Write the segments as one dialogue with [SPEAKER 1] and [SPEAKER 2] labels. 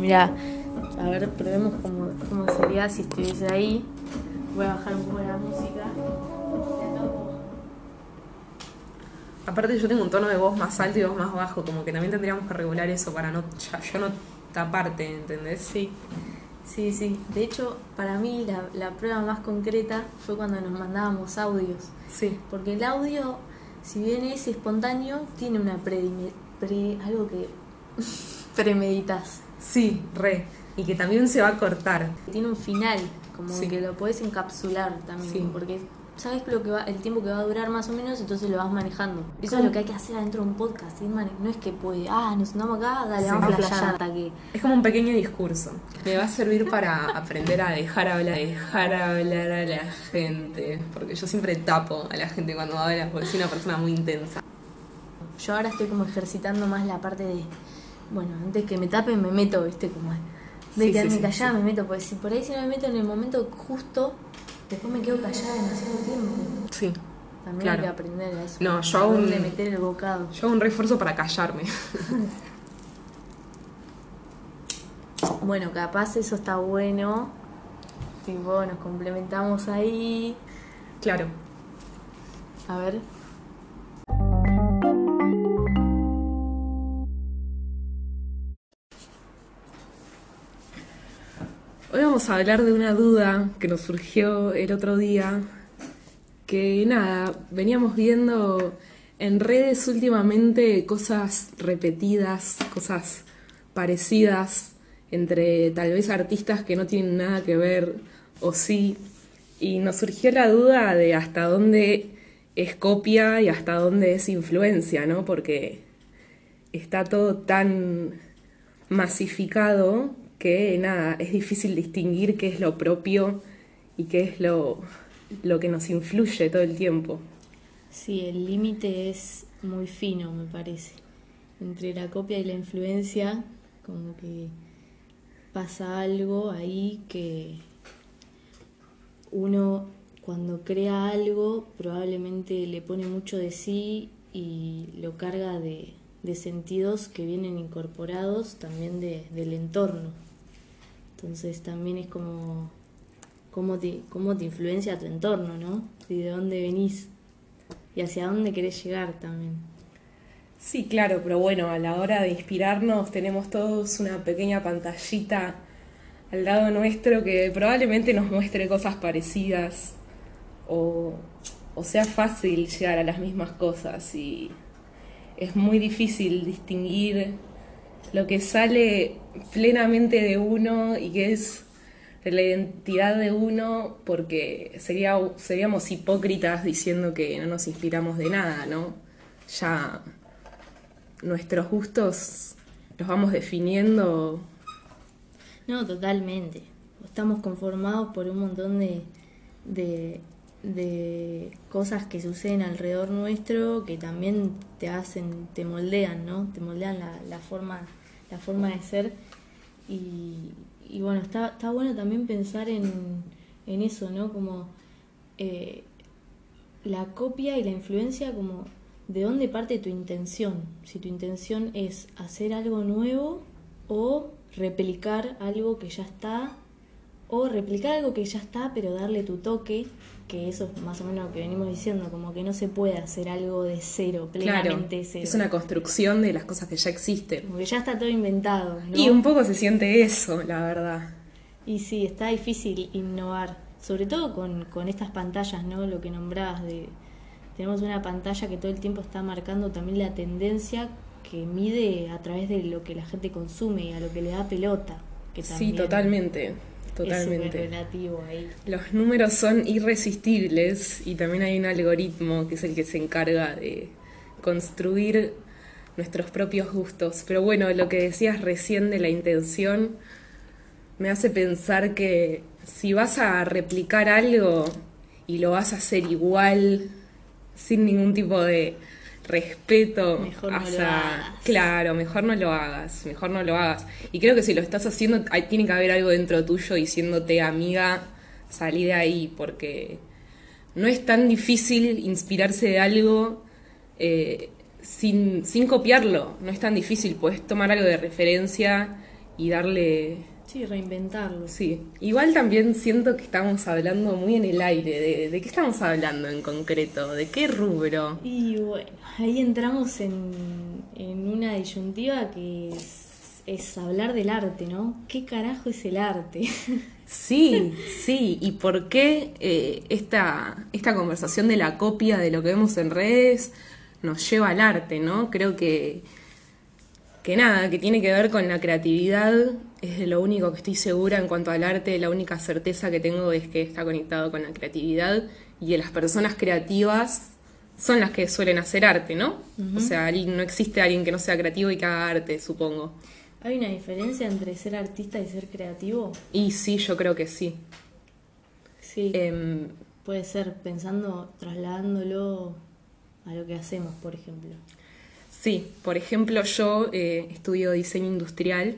[SPEAKER 1] mira, a ver, probemos cómo, cómo sería si estuviese ahí. Voy a bajar un poco la música.
[SPEAKER 2] Aparte yo tengo un tono de voz más alto y voz más bajo, como que también tendríamos que regular eso para no ya, yo no taparte, ¿entendés?
[SPEAKER 1] Sí, sí, sí. De hecho, para mí la, la prueba más concreta fue cuando nos mandábamos audios.
[SPEAKER 2] Sí.
[SPEAKER 1] Porque el audio, si bien es espontáneo, tiene una predime- pre, algo que premeditas.
[SPEAKER 2] Sí, re. Y que también se va a cortar.
[SPEAKER 1] Tiene un final, como
[SPEAKER 2] Sí.
[SPEAKER 1] que lo puedes encapsular también,
[SPEAKER 2] Sí.
[SPEAKER 1] porque sabes lo que va, el tiempo que va a durar más o menos, entonces lo vas manejando. Eso
[SPEAKER 2] ¿Cómo?
[SPEAKER 1] es lo que hay que hacer adentro de un podcast, no es que puede, ah, nos sentamos acá, dale,
[SPEAKER 2] Sí.
[SPEAKER 1] vamos a flashear hasta que...
[SPEAKER 2] Es como un pequeño discurso. Me va a servir para aprender a dejar hablar, dejar hablar a la gente. Porque yo siempre tapo a la gente cuando habla, porque soy una persona muy intensa.
[SPEAKER 1] Yo ahora estoy como ejercitando más la parte de, bueno, antes que me tapen me meto, viste, como de
[SPEAKER 2] Sí,
[SPEAKER 1] quedarme
[SPEAKER 2] sí,
[SPEAKER 1] callada,
[SPEAKER 2] sí.
[SPEAKER 1] me meto, porque si por ahí si no me meto en el momento justo, después me quedo callada demasiado tiempo.
[SPEAKER 2] Sí.
[SPEAKER 1] También
[SPEAKER 2] Claro.
[SPEAKER 1] hay que aprender a eso.
[SPEAKER 2] No, yo aún-
[SPEAKER 1] dónde meter el bocado.
[SPEAKER 2] Yo hago un refuerzo para callarme.
[SPEAKER 1] Bueno, capaz eso está bueno. Tipo, nos complementamos ahí.
[SPEAKER 2] claro.
[SPEAKER 1] A ver.
[SPEAKER 2] Hoy vamos a hablar de una duda que nos surgió el otro día, que nada, veníamos viendo en redes últimamente cosas repetidas, cosas parecidas entre tal vez artistas que no tienen nada que ver o sí, y nos surgió la duda de hasta dónde es copia y hasta dónde es influencia, ¿no? Porque está todo tan masificado que nada, es difícil distinguir qué es lo propio y qué es lo, lo que nos influye todo el tiempo.
[SPEAKER 1] Sí, el límite es muy fino, me parece. Entre la copia y la influencia, como que pasa algo ahí que uno cuando crea algo probablemente le pone mucho de sí y lo carga de, de sentidos que vienen incorporados también de- del entorno. Entonces también es como cómo te, cómo te influencia tu entorno, ¿no? Y de dónde venís y hacia dónde querés llegar también.
[SPEAKER 2] Sí, claro, pero bueno, a la hora de inspirarnos tenemos todos una pequeña pantallita al lado nuestro que probablemente nos muestre cosas parecidas o, o sea fácil llegar a las mismas cosas y es muy difícil distinguir lo que sale plenamente de uno y que es de la identidad de uno porque sería, seríamos hipócritas diciendo que no nos inspiramos de nada, ¿no? Ya nuestros gustos los vamos definiendo.
[SPEAKER 1] No, totalmente. Estamos conformados por un montón de, de, de cosas que suceden alrededor nuestro que también te hacen, te moldean, ¿no? Te moldean la, la forma, la forma de ser. Y, y bueno, está, está bueno también pensar en, en eso, ¿no? Como eh, la copia y la influencia, como de dónde parte tu intención. Si tu intención es hacer algo nuevo o replicar algo que ya está, o replicar algo que ya está, pero darle tu toque, que eso es más o menos lo que venimos diciendo, como que no se puede hacer algo de cero,
[SPEAKER 2] Claro,
[SPEAKER 1] plenamente cero.
[SPEAKER 2] es una construcción de las cosas que ya existen.
[SPEAKER 1] Como que ya está todo inventado, ¿no?
[SPEAKER 2] Y un poco se siente eso, la verdad.
[SPEAKER 1] Y sí, está difícil innovar, sobre todo con, con estas pantallas, ¿no? Lo que nombrabas de... Tenemos una pantalla que todo el tiempo está marcando también la tendencia que mide a través de lo que la gente consume y a lo que le da pelota. Que
[SPEAKER 2] Sí,
[SPEAKER 1] también
[SPEAKER 2] totalmente,
[SPEAKER 1] Es ahí.
[SPEAKER 2] Los números son irresistibles y también hay un algoritmo que es el que se encarga de construir nuestros propios gustos. Pero bueno, lo que decías recién de la intención me hace pensar que si vas a replicar algo y lo vas a hacer igual, sin ningún tipo de respeto
[SPEAKER 1] Mejor no lo
[SPEAKER 2] hacia-
[SPEAKER 1] hagas.
[SPEAKER 2] Claro, mejor no lo hagas, mejor no lo hagas. Y creo que si lo estás haciendo, hay- tiene que haber algo dentro tuyo diciéndote, amiga, salí de ahí, porque no es tan difícil inspirarse de algo eh, sin, sin copiarlo, no es tan difícil, puedes tomar algo de referencia y darle...
[SPEAKER 1] Sí, reinventarlo.
[SPEAKER 2] Sí, igual también siento que estamos hablando muy en el aire. ¿De, de qué estamos hablando en concreto? ¿De qué rubro?
[SPEAKER 1] Y bueno, ahí entramos en, en una disyuntiva que es, es hablar del arte, ¿no? ¿Qué carajo es el arte?
[SPEAKER 2] Sí, sí. ¿Y por qué eh, esta, esta conversación de la copia de lo que vemos en redes nos lleva al arte, ¿no? Creo que, que nada, que tiene que ver con la creatividad, es de lo único que estoy segura en cuanto al arte, la única certeza que tengo es que está conectado con la creatividad y que las personas creativas son las que suelen hacer arte, ¿no? O sea, no existe alguien que no sea creativo y que haga arte, supongo.
[SPEAKER 1] ¿Hay una diferencia entre ser artista y ser creativo?
[SPEAKER 2] Y sí, yo creo que sí.
[SPEAKER 1] Sí.
[SPEAKER 2] Em,
[SPEAKER 1] Puede ser pensando, trasladándolo a lo que hacemos, por ejemplo.
[SPEAKER 2] Sí, por ejemplo, yo eh, estudio diseño industrial.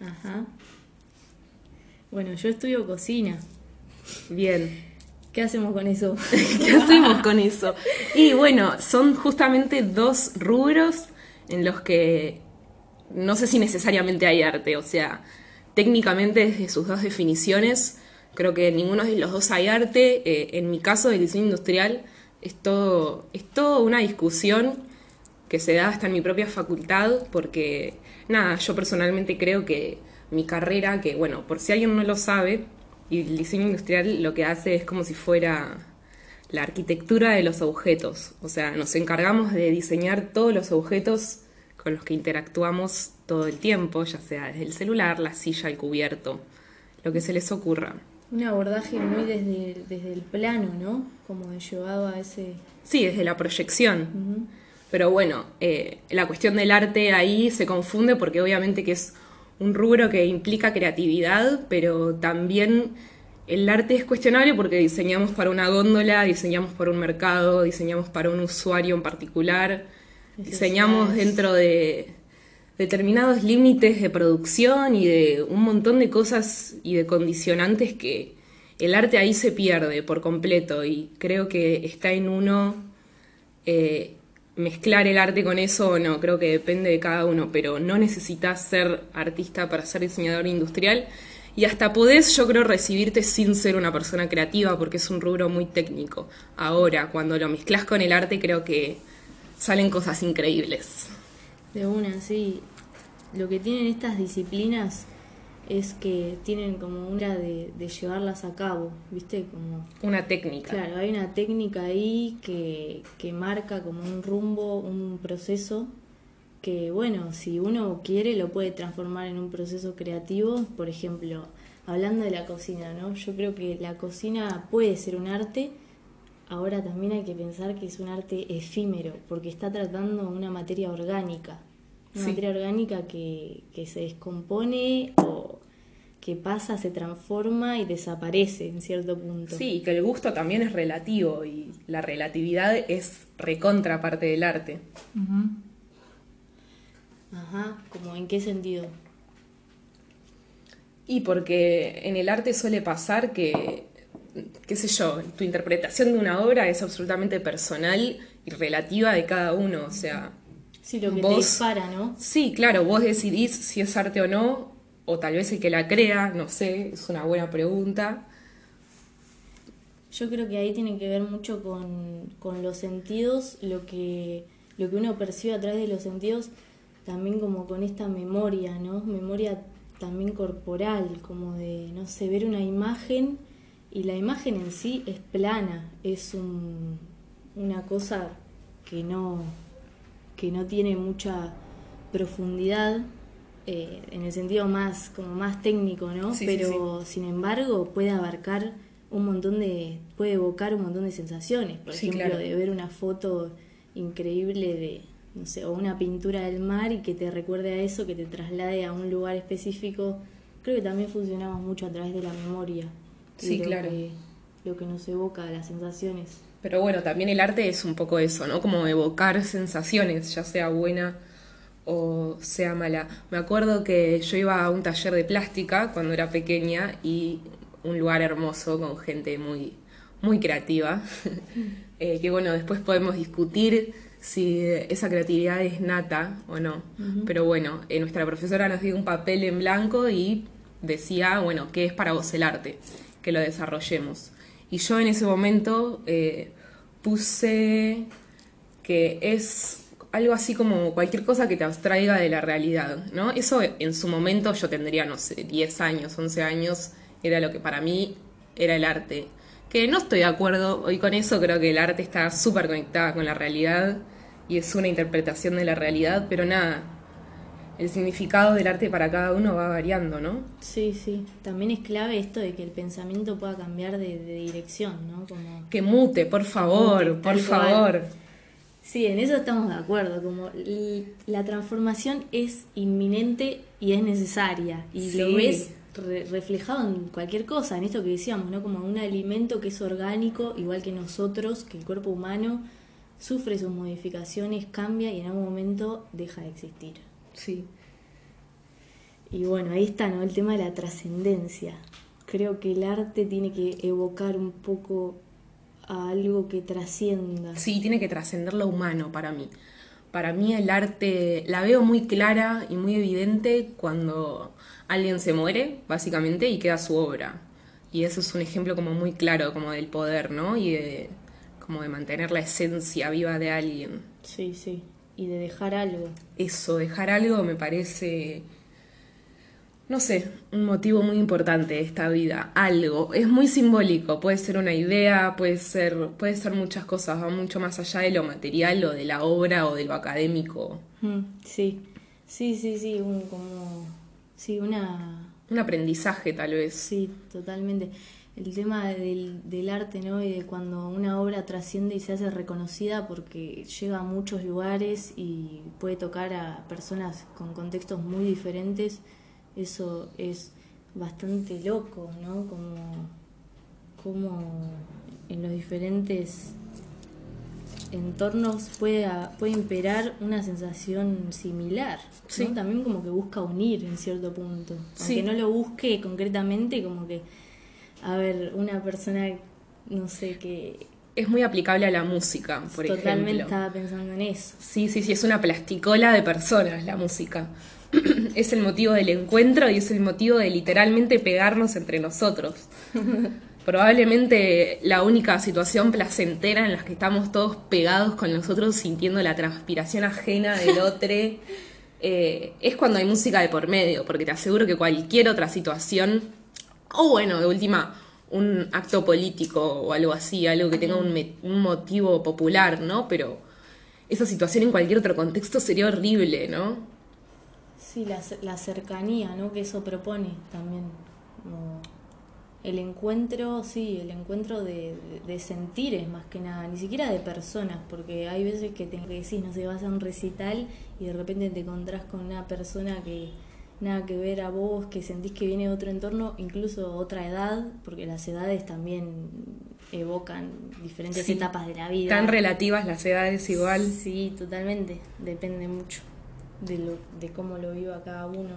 [SPEAKER 1] Ajá. Bueno, yo estudio cocina.
[SPEAKER 2] Bien,
[SPEAKER 1] ¿Qué hacemos con eso?
[SPEAKER 2] ¿qué hacemos con eso? Y bueno, son justamente dos rubros en los que no sé si necesariamente hay arte, o sea, técnicamente desde sus dos definiciones, creo que en ninguno de los dos hay arte. Eh, en mi caso, el diseño industrial es todo, es una discusión que se da hasta en mi propia facultad, porque nada, yo personalmente creo que mi carrera, que bueno, por si alguien no lo sabe, y el diseño industrial lo que hace es como si fuera la arquitectura de los objetos, o sea, nos encargamos de diseñar todos los objetos con los que interactuamos todo el tiempo, ya sea desde el celular, la silla, el cubierto, lo que se les ocurra.
[SPEAKER 1] Un abordaje muy desde, desde el plano, ¿no? Como llevado a ese...
[SPEAKER 2] Sí, desde la proyección. Pero bueno, eh, la cuestión del arte ahí se confunde porque obviamente que es un rubro que implica creatividad, pero también el arte es cuestionable porque diseñamos para una góndola, diseñamos para un mercado, diseñamos para un usuario en particular, diseñamos dentro de determinados límites de producción y de un montón de cosas y de condicionantes que el arte ahí se pierde por completo y creo que está en uno eh, mezclar el arte con eso o no, creo que depende de cada uno, pero no necesitas ser artista para ser diseñador industrial y hasta podés, yo creo, recibirte sin ser una persona creativa porque es un rubro muy técnico. Ahora, cuando lo mezclas con el arte, creo que salen cosas increíbles.
[SPEAKER 1] De una, sí. Lo que tienen estas disciplinas es que tienen como una de, de llevarlas a cabo, ¿viste? Como
[SPEAKER 2] Una técnica.
[SPEAKER 1] Claro, hay una técnica ahí que, que marca como un rumbo, un proceso que, bueno, si uno quiere lo puede transformar en un proceso creativo. Por ejemplo, hablando de la cocina, ¿no? Yo creo que la cocina puede ser un arte. Ahora también hay que pensar que es un arte efímero, porque está tratando una materia orgánica. Una
[SPEAKER 2] Sí.
[SPEAKER 1] materia orgánica que, que se descompone o que pasa, se transforma y desaparece en cierto punto.
[SPEAKER 2] Sí, y que el gusto también es relativo y la relatividad es recontra parte del arte.
[SPEAKER 1] Ajá, como en qué sentido.
[SPEAKER 2] Y porque en el arte suele pasar que, qué sé yo, tu interpretación de una obra es absolutamente personal y relativa de cada uno. O sea,
[SPEAKER 1] Sí, lo que te
[SPEAKER 2] Vos-
[SPEAKER 1] dispara, ¿no?
[SPEAKER 2] sí, claro, vos decidís si es arte o no, o tal vez el que la crea, no sé, es una buena pregunta.
[SPEAKER 1] Yo creo que ahí tiene que ver mucho con, con los sentidos, lo que, lo que uno percibe a través de los sentidos, también como con esta memoria, ¿no? Memoria también corporal, como de, no sé, ver una imagen y la imagen en sí es plana, es un, una cosa que no, que no tiene mucha profundidad, eh, en el sentido más, como más técnico, ¿no?
[SPEAKER 2] Sí, sí,
[SPEAKER 1] Pero sin embargo puede abarcar un montón de, puede evocar un montón de sensaciones, por ejemplo,
[SPEAKER 2] claro.
[SPEAKER 1] de ver una foto increíble de, no sé, o una pintura del mar y que te recuerde a eso, que te traslade a un lugar específico. Creo que también funcionamos mucho a través de la memoria.
[SPEAKER 2] Sí,
[SPEAKER 1] lo
[SPEAKER 2] claro.
[SPEAKER 1] que- lo que nos evoca, las sensaciones.
[SPEAKER 2] Pero bueno, también el arte es un poco eso, ¿no? Como evocar sensaciones, ya sea buena o sea mala. Me acuerdo que yo iba a un taller de plástica cuando era pequeña y un lugar hermoso con gente muy, muy creativa. Eh, que bueno, después podemos discutir si esa creatividad es nata o no. Pero bueno, eh, nuestra profesora nos dio un papel en blanco y decía, bueno, ¿qué es para vos el arte? Que lo desarrollemos. Y yo en ese momento eh, puse que es algo así como cualquier cosa que te abstraiga de la realidad, ¿no? Eso en su momento yo tendría, no sé, 10 años, 11 años, era lo que para mí era el arte. Que no estoy de acuerdo hoy con eso, creo que el arte está súper conectada con la realidad y es una interpretación de la realidad, pero nada, el significado del arte para cada uno va variando, ¿no?
[SPEAKER 1] Sí, sí. También es clave esto de que el pensamiento pueda cambiar de, dirección, ¿no? Como...
[SPEAKER 2] Que mute, por favor, por favor.
[SPEAKER 1] Sí, en eso estamos de acuerdo, como la transformación es inminente y es necesaria, y lo ves reflejado en cualquier cosa, en esto que decíamos, ¿no? Como un alimento que es orgánico, igual que nosotros, que el cuerpo humano sufre sus modificaciones, cambia y en algún momento deja de existir.
[SPEAKER 2] Sí.
[SPEAKER 1] Y bueno, ahí está, ¿no? El tema de la trascendencia. Creo que el arte tiene que evocar un poco a algo que trascienda.
[SPEAKER 2] Sí, tiene que trascender lo humano para mí. Para mí el arte la veo muy clara y muy evidente cuando alguien se muere, básicamente, y queda su obra. Y eso es un ejemplo como muy claro, como del poder, ¿no? Y de, como de mantener la esencia viva de alguien.
[SPEAKER 1] Sí, sí. Y de dejar algo.
[SPEAKER 2] Eso, dejar algo me parece no sé, un motivo muy importante de esta vida, algo. Es muy simbólico, puede ser una idea, puede ser, puede ser muchas cosas, va mucho más allá de lo material o de la obra o de lo académico.
[SPEAKER 1] Mm, sí, sí, sí, sí, un, como, sí, una...
[SPEAKER 2] Un aprendizaje tal vez.
[SPEAKER 1] Sí, totalmente. El tema del, del arte, ¿no? Y de cuando una obra trasciende y se hace reconocida porque llega a muchos lugares y puede tocar a personas con contextos muy diferentes eso es bastante loco, ¿no? Como, como en los diferentes entornos puede, puede imperar una sensación similar, ¿no? También como que busca unir en cierto punto. Aunque no lo busque concretamente, como que, a ver, una persona, no sé, que...
[SPEAKER 2] Es muy aplicable a la música, por ejemplo.
[SPEAKER 1] Totalmente estaba pensando en eso.
[SPEAKER 2] Sí, sí, sí, es una plasticola de personas la música. es el motivo del encuentro y es el motivo de literalmente pegarnos entre nosotros. Probablemente la única situación placentera en la que estamos todos pegados con nosotros sintiendo la transpiración ajena del otro eh, es cuando hay música de por medio, porque te aseguro que cualquier otra situación, o bueno, de última, un acto político o algo así, algo que tenga un, un motivo popular, ¿no? Pero esa situación en cualquier otro contexto sería horrible, ¿no?
[SPEAKER 1] Sí, la, la cercanía, ¿no? Que eso propone también. el encuentro, sí, el encuentro de, de, sentires más que nada, ni siquiera de personas, porque hay veces que te decís, no sé, vas a un recital y de repente te encontrás con una persona que nada que ver a vos, que sentís que viene de otro entorno, incluso otra edad, porque las edades también evocan diferentes etapas de la vida.
[SPEAKER 2] Tan relativas las edades igual.
[SPEAKER 1] Sí, totalmente, depende mucho de, lo, de cómo lo viva cada uno.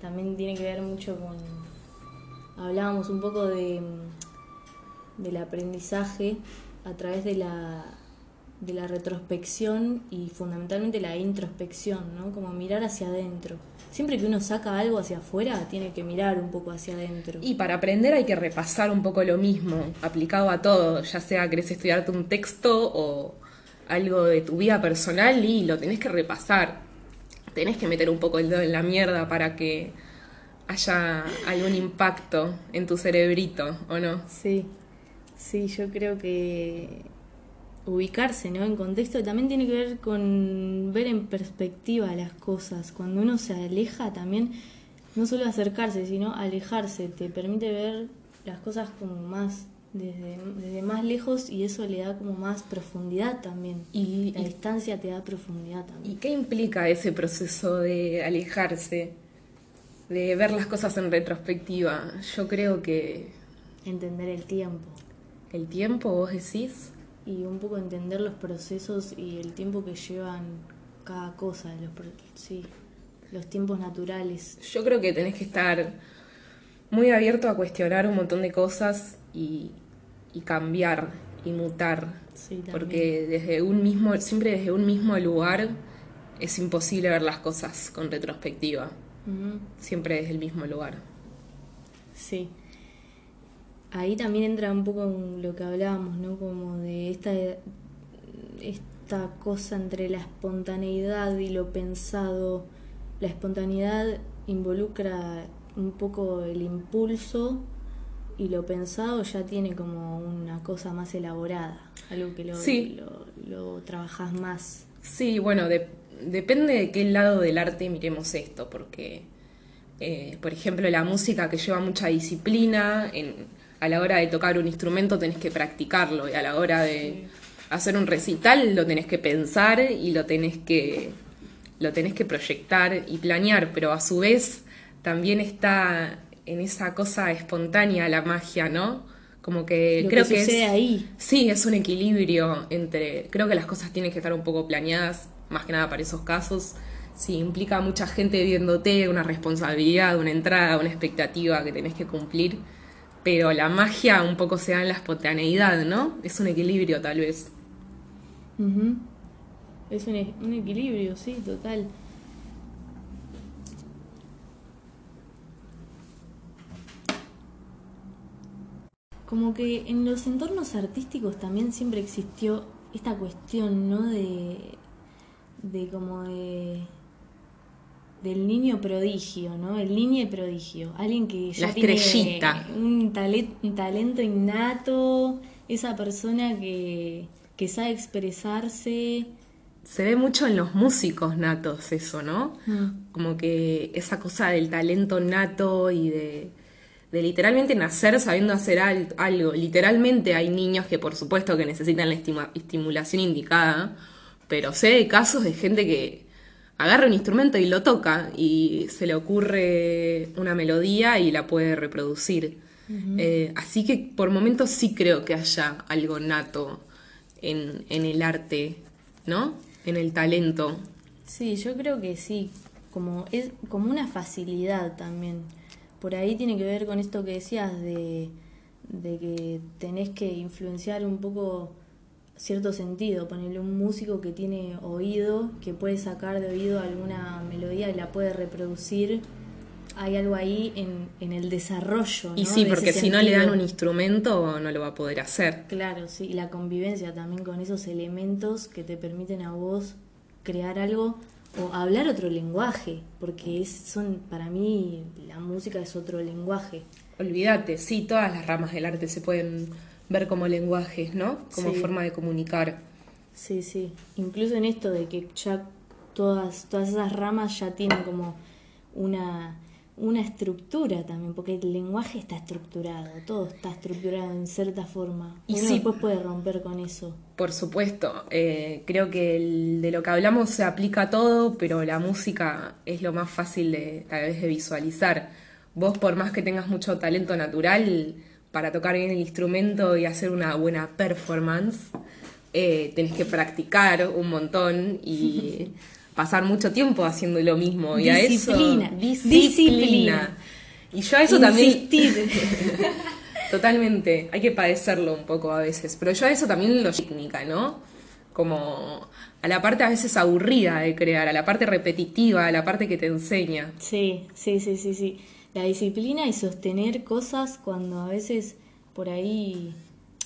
[SPEAKER 1] También tiene que ver mucho con, hablábamos un poco de, del aprendizaje a través de la, de la retrospección y fundamentalmente la introspección, ¿no? Como mirar hacia adentro. Siempre que uno saca algo hacia afuera, tiene que mirar un poco hacia adentro.
[SPEAKER 2] Y para aprender hay que repasar un poco lo mismo, aplicado a todo, ya sea querés estudiarte un texto o algo de tu vida personal y lo tenés que repasar tenés que meter un poco el dedo en la mierda para que haya algún impacto en tu cerebrito, ¿o no?
[SPEAKER 1] Sí, sí, yo creo que ubicarse, ¿no? En contexto también tiene que ver con ver en perspectiva las cosas. Cuando uno se aleja también, no solo acercarse, sino alejarse, te permite ver las cosas como más desde, más lejos y eso le da como más profundidad también. Y la distancia te da profundidad también.
[SPEAKER 2] ¿Y qué implica ese proceso de alejarse, de ver las cosas en retrospectiva? Yo creo que...
[SPEAKER 1] Entender el tiempo.
[SPEAKER 2] ¿El tiempo, vos decís?
[SPEAKER 1] Y un poco entender los procesos y el tiempo que llevan cada cosa, los, sí, los tiempos naturales.
[SPEAKER 2] Yo creo que tenés que estar muy abierto a cuestionar un montón de cosas y, y cambiar y mutar.
[SPEAKER 1] Sí,
[SPEAKER 2] porque desde un mismo, siempre desde un mismo lugar es imposible ver las cosas con retrospectiva. Siempre desde el mismo lugar.
[SPEAKER 1] Sí. Ahí también entra un poco en lo que hablábamos, ¿no? Como de esta, esta cosa entre la espontaneidad y lo pensado. La espontaneidad involucra un poco el impulso y lo pensado ya tiene como una cosa más elaborada, algo que lo,
[SPEAKER 2] Sí.
[SPEAKER 1] lo, lo trabajas más.
[SPEAKER 2] Sí, bueno, de- depende de qué lado del arte miremos esto, porque, eh, por ejemplo, la música que lleva mucha disciplina, en- a la hora de tocar un instrumento tenés que practicarlo, y a la hora de hacer un recital lo tenés que pensar y lo tenés que, lo tenés que proyectar y planear, pero a su vez también está en esa cosa espontánea la magia, ¿no? Como que
[SPEAKER 1] Lo
[SPEAKER 2] creo
[SPEAKER 1] que
[SPEAKER 2] que
[SPEAKER 1] sucede
[SPEAKER 2] es,
[SPEAKER 1] ahí.
[SPEAKER 2] Sí, es un equilibrio entre. Creo que las cosas tienen que estar un poco planeadas, más que nada para esos casos. Si implica mucha gente viéndote, una responsabilidad, una entrada, una expectativa que tenés que cumplir. Pero la magia un poco se da en la espontaneidad, ¿no? Es un equilibrio, tal vez.
[SPEAKER 1] Es un, e- un equilibrio, sí, total. Como que en los entornos artísticos también siempre existió esta cuestión, ¿no? De, de como de del niño prodigio, ¿no? El niño prodigio, alguien que ya
[SPEAKER 2] La
[SPEAKER 1] tiene
[SPEAKER 2] estrellita.
[SPEAKER 1] un, tale- un talento innato, esa persona que, que sabe expresarse.
[SPEAKER 2] Se ve mucho en los músicos natos eso, ¿no?
[SPEAKER 1] Mm.
[SPEAKER 2] Como que esa cosa del talento nato y de, de literalmente nacer sabiendo hacer al- algo. Literalmente hay niños que por supuesto que necesitan la estimulación indicada, pero sé de casos de gente que agarra un instrumento y lo toca y se le ocurre una melodía y la puede reproducir. Eh, así que por momentos sí creo que haya algo nato en, en el arte, ¿no? En el talento.
[SPEAKER 1] Sí, yo creo que sí, como es como una facilidad también. Por ahí tiene que ver con esto que decías de, de que tenés que influenciar un poco cierto sentido, ponerle un músico que tiene oído, que puede sacar de oído alguna melodía y la puede reproducir. Hay algo ahí en, en el desarrollo.
[SPEAKER 2] Y sí,
[SPEAKER 1] de
[SPEAKER 2] porque si no le dan un instrumento no lo va a poder hacer.
[SPEAKER 1] Claro, sí, y la convivencia también con esos elementos que te permiten a vos crear algo o hablar otro lenguaje, porque es, son para mí la música es otro lenguaje.
[SPEAKER 2] Olvídate, sí, todas las ramas del arte se pueden ver como lenguajes, ¿no? Como
[SPEAKER 1] Sí.
[SPEAKER 2] forma de comunicar.
[SPEAKER 1] Sí, sí, incluso en esto de que ya todas todas esas ramas ya tienen como una una estructura también, porque el lenguaje está estructurado, todo está estructurado en cierta forma.
[SPEAKER 2] Y
[SPEAKER 1] Uno
[SPEAKER 2] sí.
[SPEAKER 1] después puede romper con eso.
[SPEAKER 2] Por supuesto, eh, creo que el- de lo que hablamos se aplica a todo, pero la música es lo más fácil de tal vez de visualizar. Vos, por más que tengas mucho talento natural para tocar bien el instrumento y hacer una buena performance, eh, tenés que practicar un montón y pasar mucho tiempo haciendo lo mismo. Y a eso,
[SPEAKER 1] Disciplina,
[SPEAKER 2] disciplina.
[SPEAKER 1] disciplina.
[SPEAKER 2] Y yo a eso también
[SPEAKER 1] Insistir.
[SPEAKER 2] Totalmente, hay que padecerlo un poco a veces, pero yo a eso también lo técnica, ¿no? Como a la parte a veces aburrida de crear, a la parte repetitiva, a la parte que te enseña.
[SPEAKER 1] Sí, sí, sí, sí, sí. La disciplina y sostener cosas cuando a veces por ahí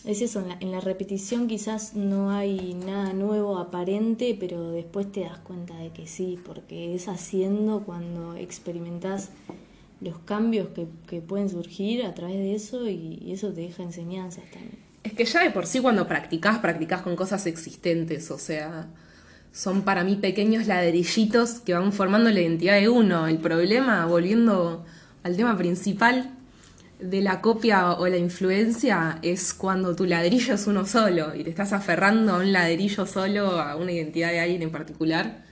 [SPEAKER 1] es eso, en la, en la repetición quizás no hay nada nuevo aparente, pero después te das cuenta de que sí, porque es haciendo cuando experimentás los cambios que, que pueden surgir a través de eso y, eso te deja enseñanzas también.
[SPEAKER 2] Es que ya de por sí cuando practicás, practicás con cosas existentes, o sea, son para mí pequeños ladrillitos que van formando la identidad de uno. El problema, volviendo al tema principal de la copia o la influencia, es cuando tu ladrillo es uno solo y te estás aferrando a un ladrillo solo, a una identidad de alguien en particular,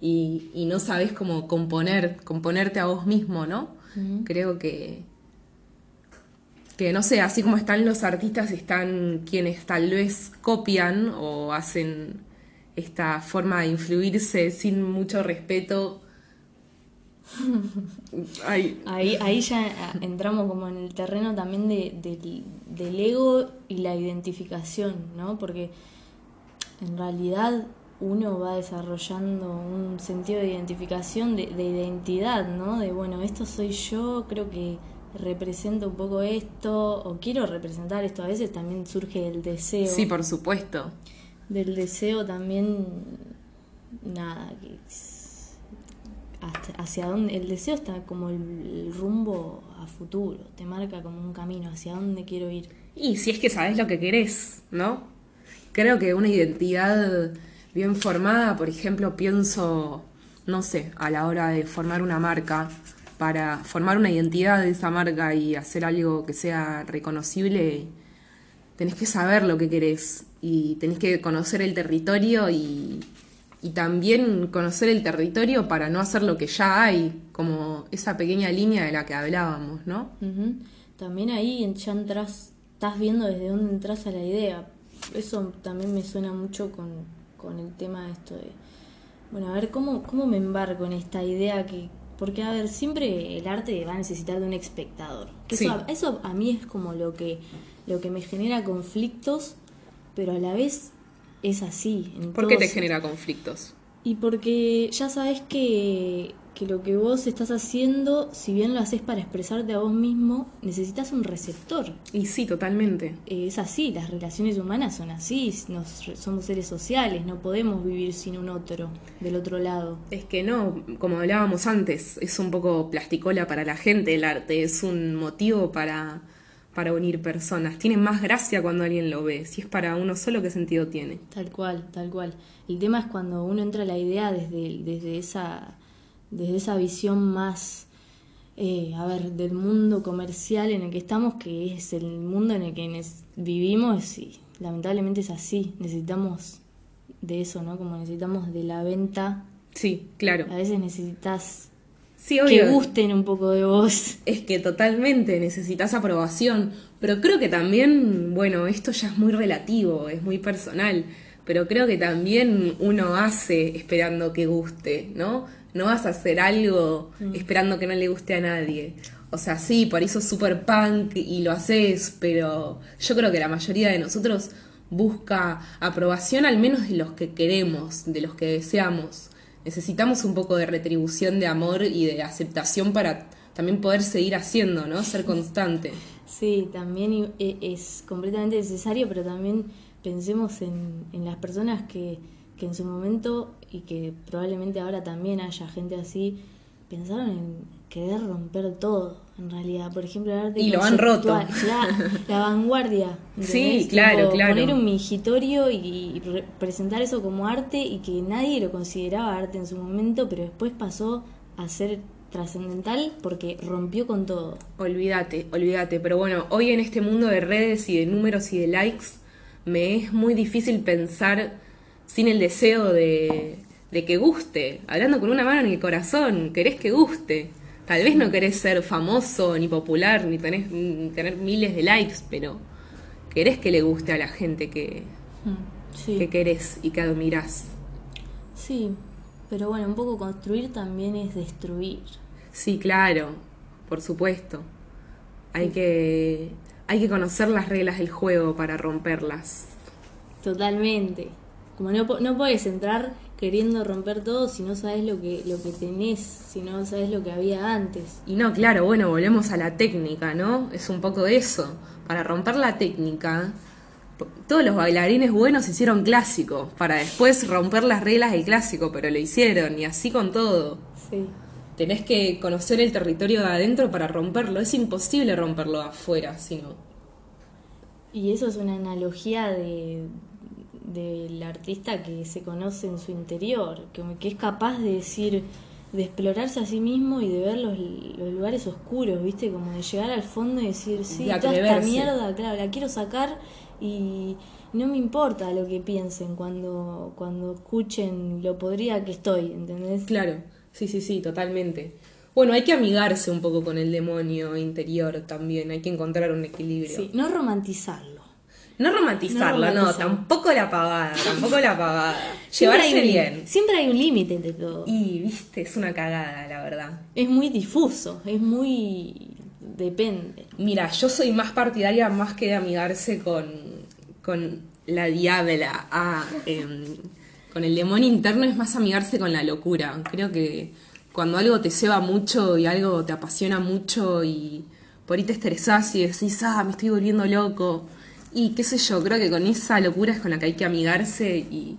[SPEAKER 2] y, y no sabes cómo componer, componerte a vos mismo, ¿no? Creo que, que no sé, así como están los artistas, están quienes tal vez copian o hacen esta forma de influirse sin mucho respeto
[SPEAKER 1] ahí, ahí ya entramos como en el terreno también de, del ego y la identificación, ¿no? Porque en realidad uno va desarrollando un sentido de identificación, de, identidad, ¿no? De, bueno, esto soy yo, creo que represento un poco esto, o quiero representar esto. A veces también surge el deseo.
[SPEAKER 2] Sí, por supuesto.
[SPEAKER 1] Del deseo también, nada, hacia dónde, el deseo está como el, rumbo a futuro, te marca como un camino, hacia dónde quiero ir.
[SPEAKER 2] Y si es que sabes lo que querés, ¿no? Creo que una identidad bien formada, por ejemplo, pienso, no sé, a la hora de formar una marca, para formar una identidad de esa marca y hacer algo que sea reconocible, tenés que saber lo que querés y tenés que conocer el territorio y, y también conocer el territorio para no hacer lo que ya hay, como esa pequeña línea de la que hablábamos, ¿no?
[SPEAKER 1] También ahí ya entras, estás viendo desde dónde entras a la idea. Eso también me suena mucho con, con el tema de esto de, bueno, a ver, ¿cómo, ¿cómo me embarco en esta idea que... Porque, a ver, siempre el arte va a necesitar de un espectador. Eso, eso a mí es como lo que, lo que me genera conflictos, pero a la vez es así.
[SPEAKER 2] ¿Por qué te genera conflictos?
[SPEAKER 1] Y porque ya sabes que que lo que vos estás haciendo, si bien lo haces para expresarte a vos mismo, necesitas un receptor.
[SPEAKER 2] Y sí, totalmente.
[SPEAKER 1] Es así, las relaciones humanas son así, nos, somos seres sociales, no podemos vivir sin un otro del otro lado.
[SPEAKER 2] Es que no, como hablábamos antes, es un poco plasticola para la gente el arte, es un motivo para, para unir personas. Tiene más gracia cuando alguien lo ve, si es para uno solo, ¿qué sentido tiene?
[SPEAKER 1] Tal cual, tal cual. El tema es cuando uno entra a la idea desde, desde esa desde esa visión más, eh, a ver, del mundo comercial en el que estamos, que es el mundo en el que vivimos y lamentablemente es así, necesitamos de eso, ¿no? Como necesitamos de la venta.
[SPEAKER 2] Sí, claro.
[SPEAKER 1] A veces necesitas sí, que gusten un poco de vos.
[SPEAKER 2] Es que totalmente necesitas aprobación, pero creo que también, bueno, esto ya es muy relativo, es muy personal, pero creo que también uno hace esperando que guste, ¿no? no vas a hacer algo mm. esperando que no le guste a nadie. O sea, sí, por eso es super punk y lo haces, pero yo creo que la mayoría de nosotros busca aprobación al menos de los que queremos, de los que deseamos. Necesitamos un poco de retribución de amor y de aceptación para también poder seguir haciendo, ¿no? Ser constante.
[SPEAKER 1] Sí, también e, es completamente necesario, pero también pensemos en, en las personas que, que en su momento, y que probablemente ahora también haya gente así, pensaron en querer romper todo, en realidad. Por ejemplo, el arte
[SPEAKER 2] Y lo han roto.
[SPEAKER 1] La, vanguardia.
[SPEAKER 2] Sí, claro, claro.
[SPEAKER 1] Poner un mingitorio y, presentar eso como arte y que nadie lo consideraba arte en su momento, pero después pasó a ser trascendental porque rompió con todo.
[SPEAKER 2] Olvídate, olvídate. Pero bueno, hoy en este mundo de redes y de números y de likes, me es muy difícil pensar sin el deseo de, que guste, hablando con una mano en el corazón, querés que guste. Tal vez no querés ser famoso, ni popular, ni, tenés, tener miles de likes, pero querés que le guste a la gente que, mm, que querés y que admirás.
[SPEAKER 1] Sí, pero bueno, un poco construir también es destruir.
[SPEAKER 2] Sí, claro, por supuesto. Hay que, hay que conocer las reglas del juego para romperlas.
[SPEAKER 1] Totalmente. Como no, no puedes entrar queriendo romper todo si no sabes lo que, lo que tenés, si no sabes lo que había antes.
[SPEAKER 2] Y no, claro, bueno, volvemos a la técnica, ¿no? Es un poco de eso. Para romper la técnica, todos los bailarines buenos hicieron clásico, para después romper las reglas del clásico, pero lo hicieron, y así con todo.
[SPEAKER 1] Sí.
[SPEAKER 2] Tenés que conocer el territorio de adentro para romperlo, es imposible romperlo afuera, si no.
[SPEAKER 1] Y eso es una analogía de, del artista que se conoce en su interior, que, que, es capaz de decir, de explorarse a sí mismo y de ver los, los, lugares oscuros, ¿viste? Como de llegar al fondo y decir, sí, toda esta mierda, claro, la quiero sacar y no me importa lo que piensen cuando, cuando escuchen lo podría que estoy, ¿entendés?
[SPEAKER 2] Claro, sí, sí, sí, totalmente. Bueno, hay que amigarse un poco con el demonio interior también, hay que encontrar un equilibrio.
[SPEAKER 1] Sí, no romantizarlo.
[SPEAKER 2] No romantizarlo,
[SPEAKER 1] No
[SPEAKER 2] tampoco la pavada, tampoco la pavada.
[SPEAKER 1] Siempre
[SPEAKER 2] Llevarse
[SPEAKER 1] un-
[SPEAKER 2] bien.
[SPEAKER 1] Siempre hay un límite de todo.
[SPEAKER 2] Y, viste, es una cagada, la verdad.
[SPEAKER 1] Es muy difuso, es muy... depende.
[SPEAKER 2] Mira, yo soy más partidaria más que de amigarse con, con la diabla. Ah, em, con el demonio interno es más amigarse con la locura. Creo que cuando algo te ceba mucho y algo te apasiona mucho y por ahí te estresás y decís, ah, me estoy volviendo loco. Y qué sé yo, creo que con esa locura es con la que hay que amigarse y,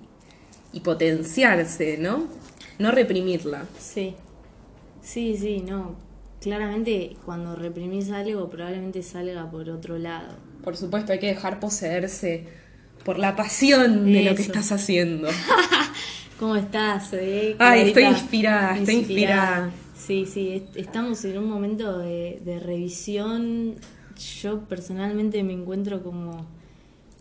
[SPEAKER 2] y potenciarse, ¿no? No reprimirla.
[SPEAKER 1] Sí, sí, sí, no. Claramente cuando reprimís algo probablemente salga por otro lado.
[SPEAKER 2] Por supuesto, hay que dejar poseerse por la pasión de lo que estás haciendo.
[SPEAKER 1] ¿Cómo estás? eh?
[SPEAKER 2] Ay, estoy inspirada, estoy inspirada.
[SPEAKER 1] Sí, sí, est- estamos en un momento de, de revisión. Yo personalmente me encuentro como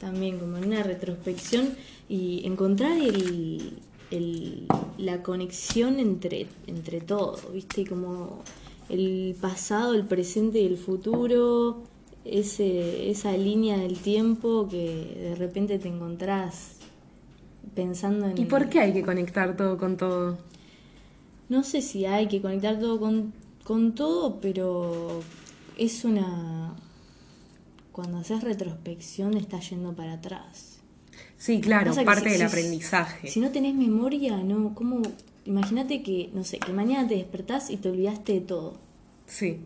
[SPEAKER 1] también como en una retrospección y encontrar el, el- la conexión entre, entre todo, ¿viste? Como el pasado, el presente y el futuro, ese, esa línea del tiempo que de repente te encontrás pensando en...
[SPEAKER 2] ¿Y por qué hay que conectar todo con todo?
[SPEAKER 1] No sé si hay que conectar todo con, con todo, pero es una... Cuando haces retrospección estás yendo para atrás.
[SPEAKER 2] Sí, claro, parte
[SPEAKER 1] si-
[SPEAKER 2] del
[SPEAKER 1] si-
[SPEAKER 2] aprendizaje.
[SPEAKER 1] Si no tenés memoria, no, ¿cómo? Imagínate que, no sé, que mañana te despertás y te olvidaste de todo.
[SPEAKER 2] Sí.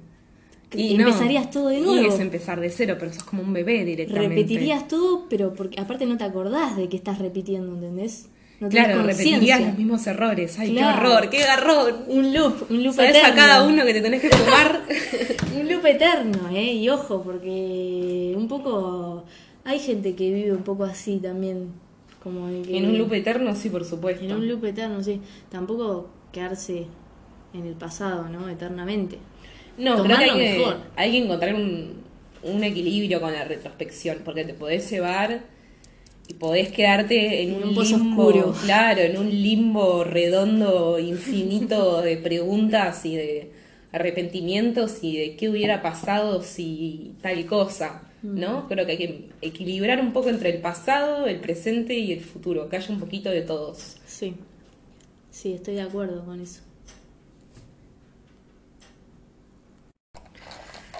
[SPEAKER 2] No,
[SPEAKER 1] empezarías todo de
[SPEAKER 2] Y
[SPEAKER 1] nuevo.
[SPEAKER 2] es empezar de cero, pero sos como un bebé directamente.
[SPEAKER 1] Repetirías todo, pero porque aparte no te acordás de que estás repitiendo, ¿entendés? No
[SPEAKER 2] Claro, repetirías los mismos errores. Ay,
[SPEAKER 1] Claro.
[SPEAKER 2] qué horror, qué garrón.
[SPEAKER 1] Un loop, un loop
[SPEAKER 2] ¿Sabes a cada uno que te tenés que fumar?
[SPEAKER 1] Un loop eterno, ¿eh? Y ojo, porque un poco. Hay gente que vive un poco así también. Como que-
[SPEAKER 2] en un loop eterno, sí, por supuesto.
[SPEAKER 1] En un loop eterno, sí. Tampoco quedarse en el pasado, ¿no? Eternamente.
[SPEAKER 2] No, creo
[SPEAKER 1] Tomar
[SPEAKER 2] que hay, que
[SPEAKER 1] mejor.
[SPEAKER 2] hay que encontrar un, un equilibrio con la retrospección, porque te podés llevar y podés quedarte
[SPEAKER 1] en
[SPEAKER 2] un,
[SPEAKER 1] un pozo
[SPEAKER 2] limbo,
[SPEAKER 1] oscuro.
[SPEAKER 2] claro, en un limbo redondo, infinito de preguntas y de arrepentimientos y de qué hubiera pasado si tal cosa, ¿no? Creo que hay que equilibrar un poco entre el pasado, el presente y el futuro, que haya un poquito de todos.
[SPEAKER 1] Sí. Sí, estoy de acuerdo con eso.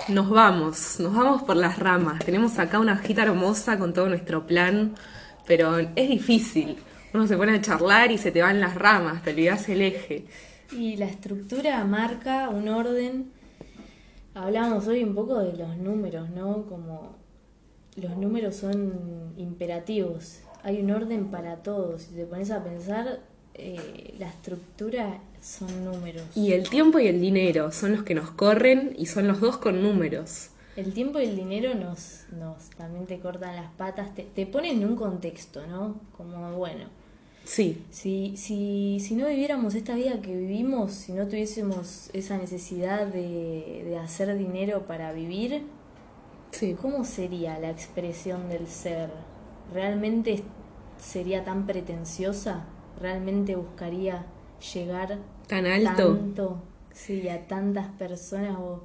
[SPEAKER 2] Nos vamos, nos vamos por las ramas. Tenemos acá una hojita hermosa con todo nuestro plan, pero es difícil. Uno se pone a charlar y se te van las ramas, te olvidas el eje.
[SPEAKER 1] Y la estructura marca un orden. Hablábamos hoy un poco de los números, ¿no? Como los números son imperativos. Hay un orden para todos. Si te pones a pensar, eh, la estructura son números.
[SPEAKER 2] Y el tiempo y el dinero son los que nos corren y son los dos con números.
[SPEAKER 1] El tiempo y el dinero nos, nos también te cortan las patas, te, te ponen en un contexto, ¿no? Como, bueno,
[SPEAKER 2] Sí,
[SPEAKER 1] si, si, si no viviéramos esta vida que vivimos, si no tuviésemos esa necesidad de, de hacer dinero para vivir,
[SPEAKER 2] sí.
[SPEAKER 1] ¿cómo sería la expresión del ser? ¿Realmente sería tan pretenciosa? ¿Realmente buscaría llegar
[SPEAKER 2] Tan alto.
[SPEAKER 1] tanto, sí, a tantas personas? O,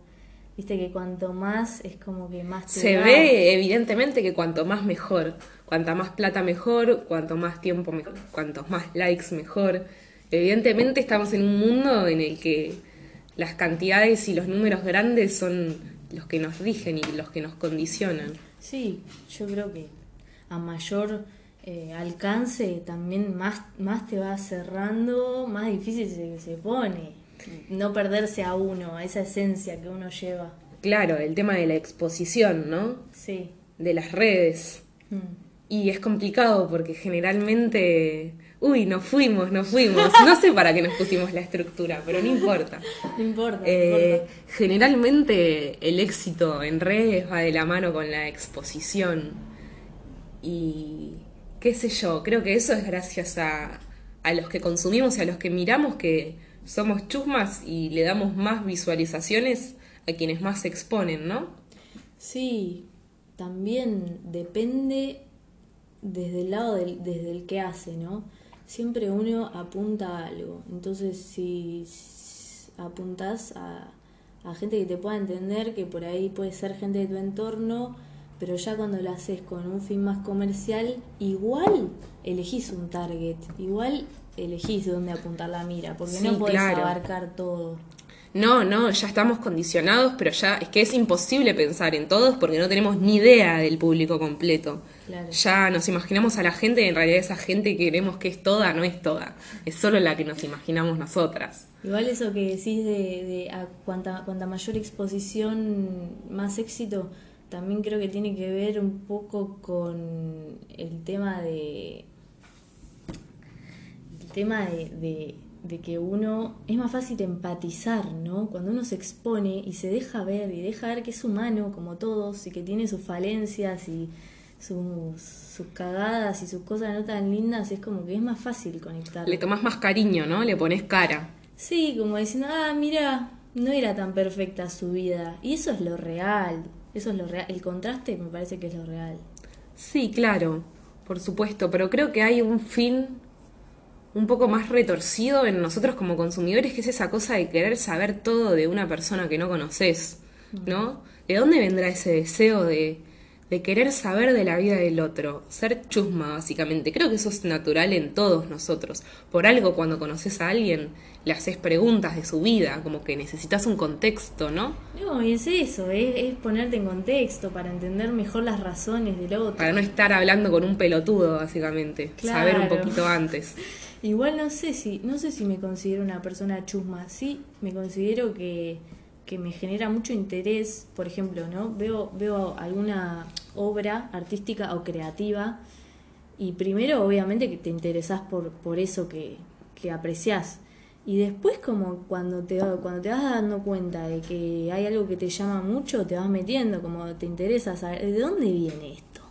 [SPEAKER 1] Viste que cuanto más es como que más te
[SPEAKER 2] Se
[SPEAKER 1] da.
[SPEAKER 2] ve evidentemente que cuanto más mejor, cuanta más plata mejor, cuanto más tiempo mejor, cuantos más likes mejor. Evidentemente estamos en un mundo en el que las cantidades y los números grandes son los que nos rigen y los que nos condicionan.
[SPEAKER 1] Sí, yo creo que a mayor eh, alcance también más, más te va cerrando, más difícil se, se pone. No perderse a uno, a esa esencia que uno lleva.
[SPEAKER 2] Claro, el tema de la exposición, ¿no?
[SPEAKER 1] Sí.
[SPEAKER 2] De las redes.
[SPEAKER 1] Mm.
[SPEAKER 2] Y es complicado porque generalmente, uy, nos fuimos, nos fuimos. No sé para qué nos pusimos la estructura, pero no importa.
[SPEAKER 1] No importa, no
[SPEAKER 2] Eh,
[SPEAKER 1] importa.
[SPEAKER 2] generalmente el éxito en redes va de la mano con la exposición. Y qué sé yo, creo que eso es gracias a, a los que consumimos y a los que miramos que somos chusmas y le damos más visualizaciones a quienes más se exponen, ¿no?
[SPEAKER 1] Sí, también depende desde el lado del, desde el que hace, ¿no? Siempre uno apunta a algo. Entonces, si s- apuntas a, a gente que te pueda entender, que por ahí puede ser gente de tu entorno, pero ya cuando lo haces con un fin más comercial, igual elegís un target, igual elegís dónde apuntar la mira, porque
[SPEAKER 2] Sí,
[SPEAKER 1] no podés
[SPEAKER 2] claro.
[SPEAKER 1] abarcar todo.
[SPEAKER 2] No, no, ya estamos condicionados, pero ya es que es imposible pensar en todos porque no tenemos ni idea del público completo.
[SPEAKER 1] Claro.
[SPEAKER 2] Ya nos imaginamos a la gente y en realidad esa gente que creemos que es toda no es toda, es solo la que nos imaginamos nosotras.
[SPEAKER 1] Igual eso que decís de, de a cuanta, cuanta mayor exposición, más éxito, también creo que tiene que ver un poco con el tema de. Tema de, de, de que uno. Es más fácil empatizar, ¿no? Cuando uno se expone y se deja ver y deja ver que es humano como todos y que tiene sus falencias y sus, sus cagadas y sus cosas no tan lindas, es como que es más fácil conectar.
[SPEAKER 2] Le tomás más cariño, ¿no? Le pones cara.
[SPEAKER 1] Sí, como diciendo, ah, mira, no era tan perfecta su vida. Y eso es lo real. Eso es lo real. El contraste me parece que es lo real.
[SPEAKER 2] Sí, claro, por supuesto, pero creo que hay un fin un poco más retorcido en nosotros como consumidores, que es esa cosa de querer saber todo de una persona que no conoces, ¿no? ¿De dónde vendrá ese deseo de, de querer saber de la vida del otro? Ser chusma, básicamente. Creo que eso es natural en todos nosotros. Por algo, cuando conoces a alguien, le haces preguntas de su vida, como que necesitas un contexto, ¿no?
[SPEAKER 1] No, y es eso, es, es ponerte en contexto para entender mejor las razones del otro.
[SPEAKER 2] Para no estar hablando con un pelotudo, básicamente. Saber un poquito antes.
[SPEAKER 1] Igual no sé si, no sé si me considero una persona chusma. Sí, me considero que, que me genera mucho interés, por ejemplo, ¿no? Veo, veo alguna obra artística o creativa y primero obviamente que te interesás por, por eso que, que apreciás. Y después como cuando te, cuando te vas dando cuenta de que hay algo que te llama mucho, te vas metiendo, como te interesa saber, ¿de dónde viene esto?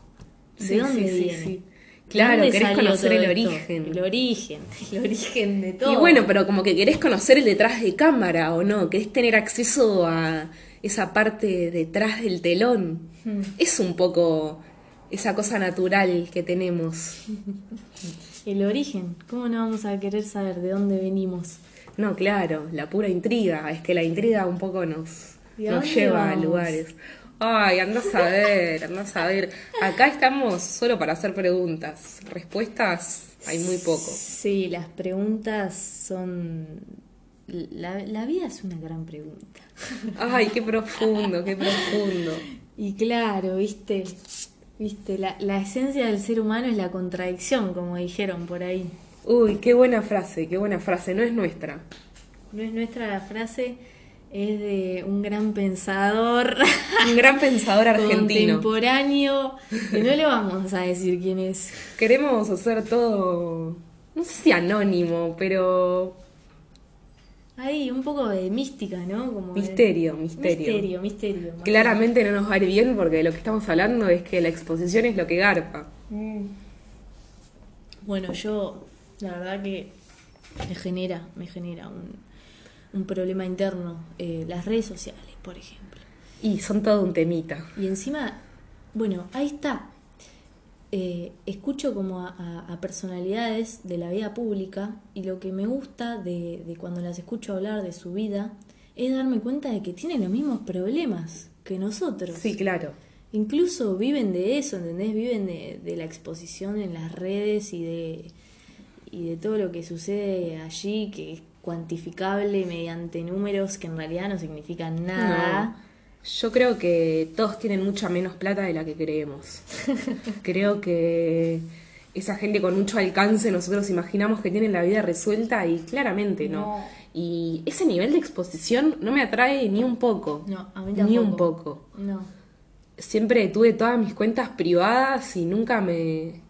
[SPEAKER 1] ¿De
[SPEAKER 2] Sí,
[SPEAKER 1] dónde
[SPEAKER 2] sí, sí,
[SPEAKER 1] viene?
[SPEAKER 2] sí.
[SPEAKER 1] ¿De
[SPEAKER 2] Claro, querés conocer el origen.
[SPEAKER 1] El origen, el origen de todo.
[SPEAKER 2] Y bueno, pero como que querés conocer el detrás de cámara o no, querés tener acceso a esa parte detrás del telón.
[SPEAKER 1] Hmm.
[SPEAKER 2] Es un poco esa cosa natural que tenemos.
[SPEAKER 1] El origen, ¿cómo no vamos a querer saber de dónde venimos?
[SPEAKER 2] No, claro, la pura intriga. Es que la intriga un poco nos,
[SPEAKER 1] ¿Y a
[SPEAKER 2] nos
[SPEAKER 1] dónde
[SPEAKER 2] lleva a lugares. Ay, anda a saber, anda a saber. Acá estamos solo para hacer preguntas. Respuestas hay muy poco.
[SPEAKER 1] Sí, las preguntas son... La, la vida es una gran pregunta.
[SPEAKER 2] Ay, qué profundo, qué profundo.
[SPEAKER 1] Y claro, viste, viste, la, la esencia del ser humano es la contradicción, como dijeron por ahí.
[SPEAKER 2] Uy, qué buena frase, qué buena frase. No es nuestra.
[SPEAKER 1] No es nuestra la frase, es de un gran pensador
[SPEAKER 2] Un gran pensador argentino.
[SPEAKER 1] contemporáneo, que no le vamos a decir quién es.
[SPEAKER 2] Queremos hacer todo, no sé si anónimo, pero
[SPEAKER 1] Ahí, un poco de mística, ¿no? Como de-
[SPEAKER 2] misterio, misterio.
[SPEAKER 1] Misterio, misterio.
[SPEAKER 2] Claramente no nos va a ir bien porque lo que estamos hablando es que la exposición es lo que garpa.
[SPEAKER 1] Mm. Bueno, yo, la verdad que me genera, me genera un, un problema interno eh, las redes sociales, por ejemplo.
[SPEAKER 2] Y son todo un temita.
[SPEAKER 1] Y encima, bueno, ahí está. Eh, escucho como a, a- a personalidades de la vida pública y lo que me gusta de, de cuando las escucho hablar de su vida es darme cuenta de que tienen los mismos problemas que nosotros.
[SPEAKER 2] Sí, claro.
[SPEAKER 1] Incluso viven de eso, ¿entendés? Viven de, de la exposición en las redes y de, y de todo lo que sucede allí, que es cuantificable mediante números que en realidad no significan nada.
[SPEAKER 2] No. Yo creo que todos tienen mucha menos plata de la que creemos. creo que esa gente con mucho alcance nosotros imaginamos que tienen la vida resuelta y claramente no.
[SPEAKER 1] No.
[SPEAKER 2] Y ese nivel de exposición no me atrae ni un poco.
[SPEAKER 1] No, a mí
[SPEAKER 2] Ni un
[SPEAKER 1] tampoco.
[SPEAKER 2] poco.
[SPEAKER 1] No.
[SPEAKER 2] Siempre tuve todas mis cuentas privadas y nunca me,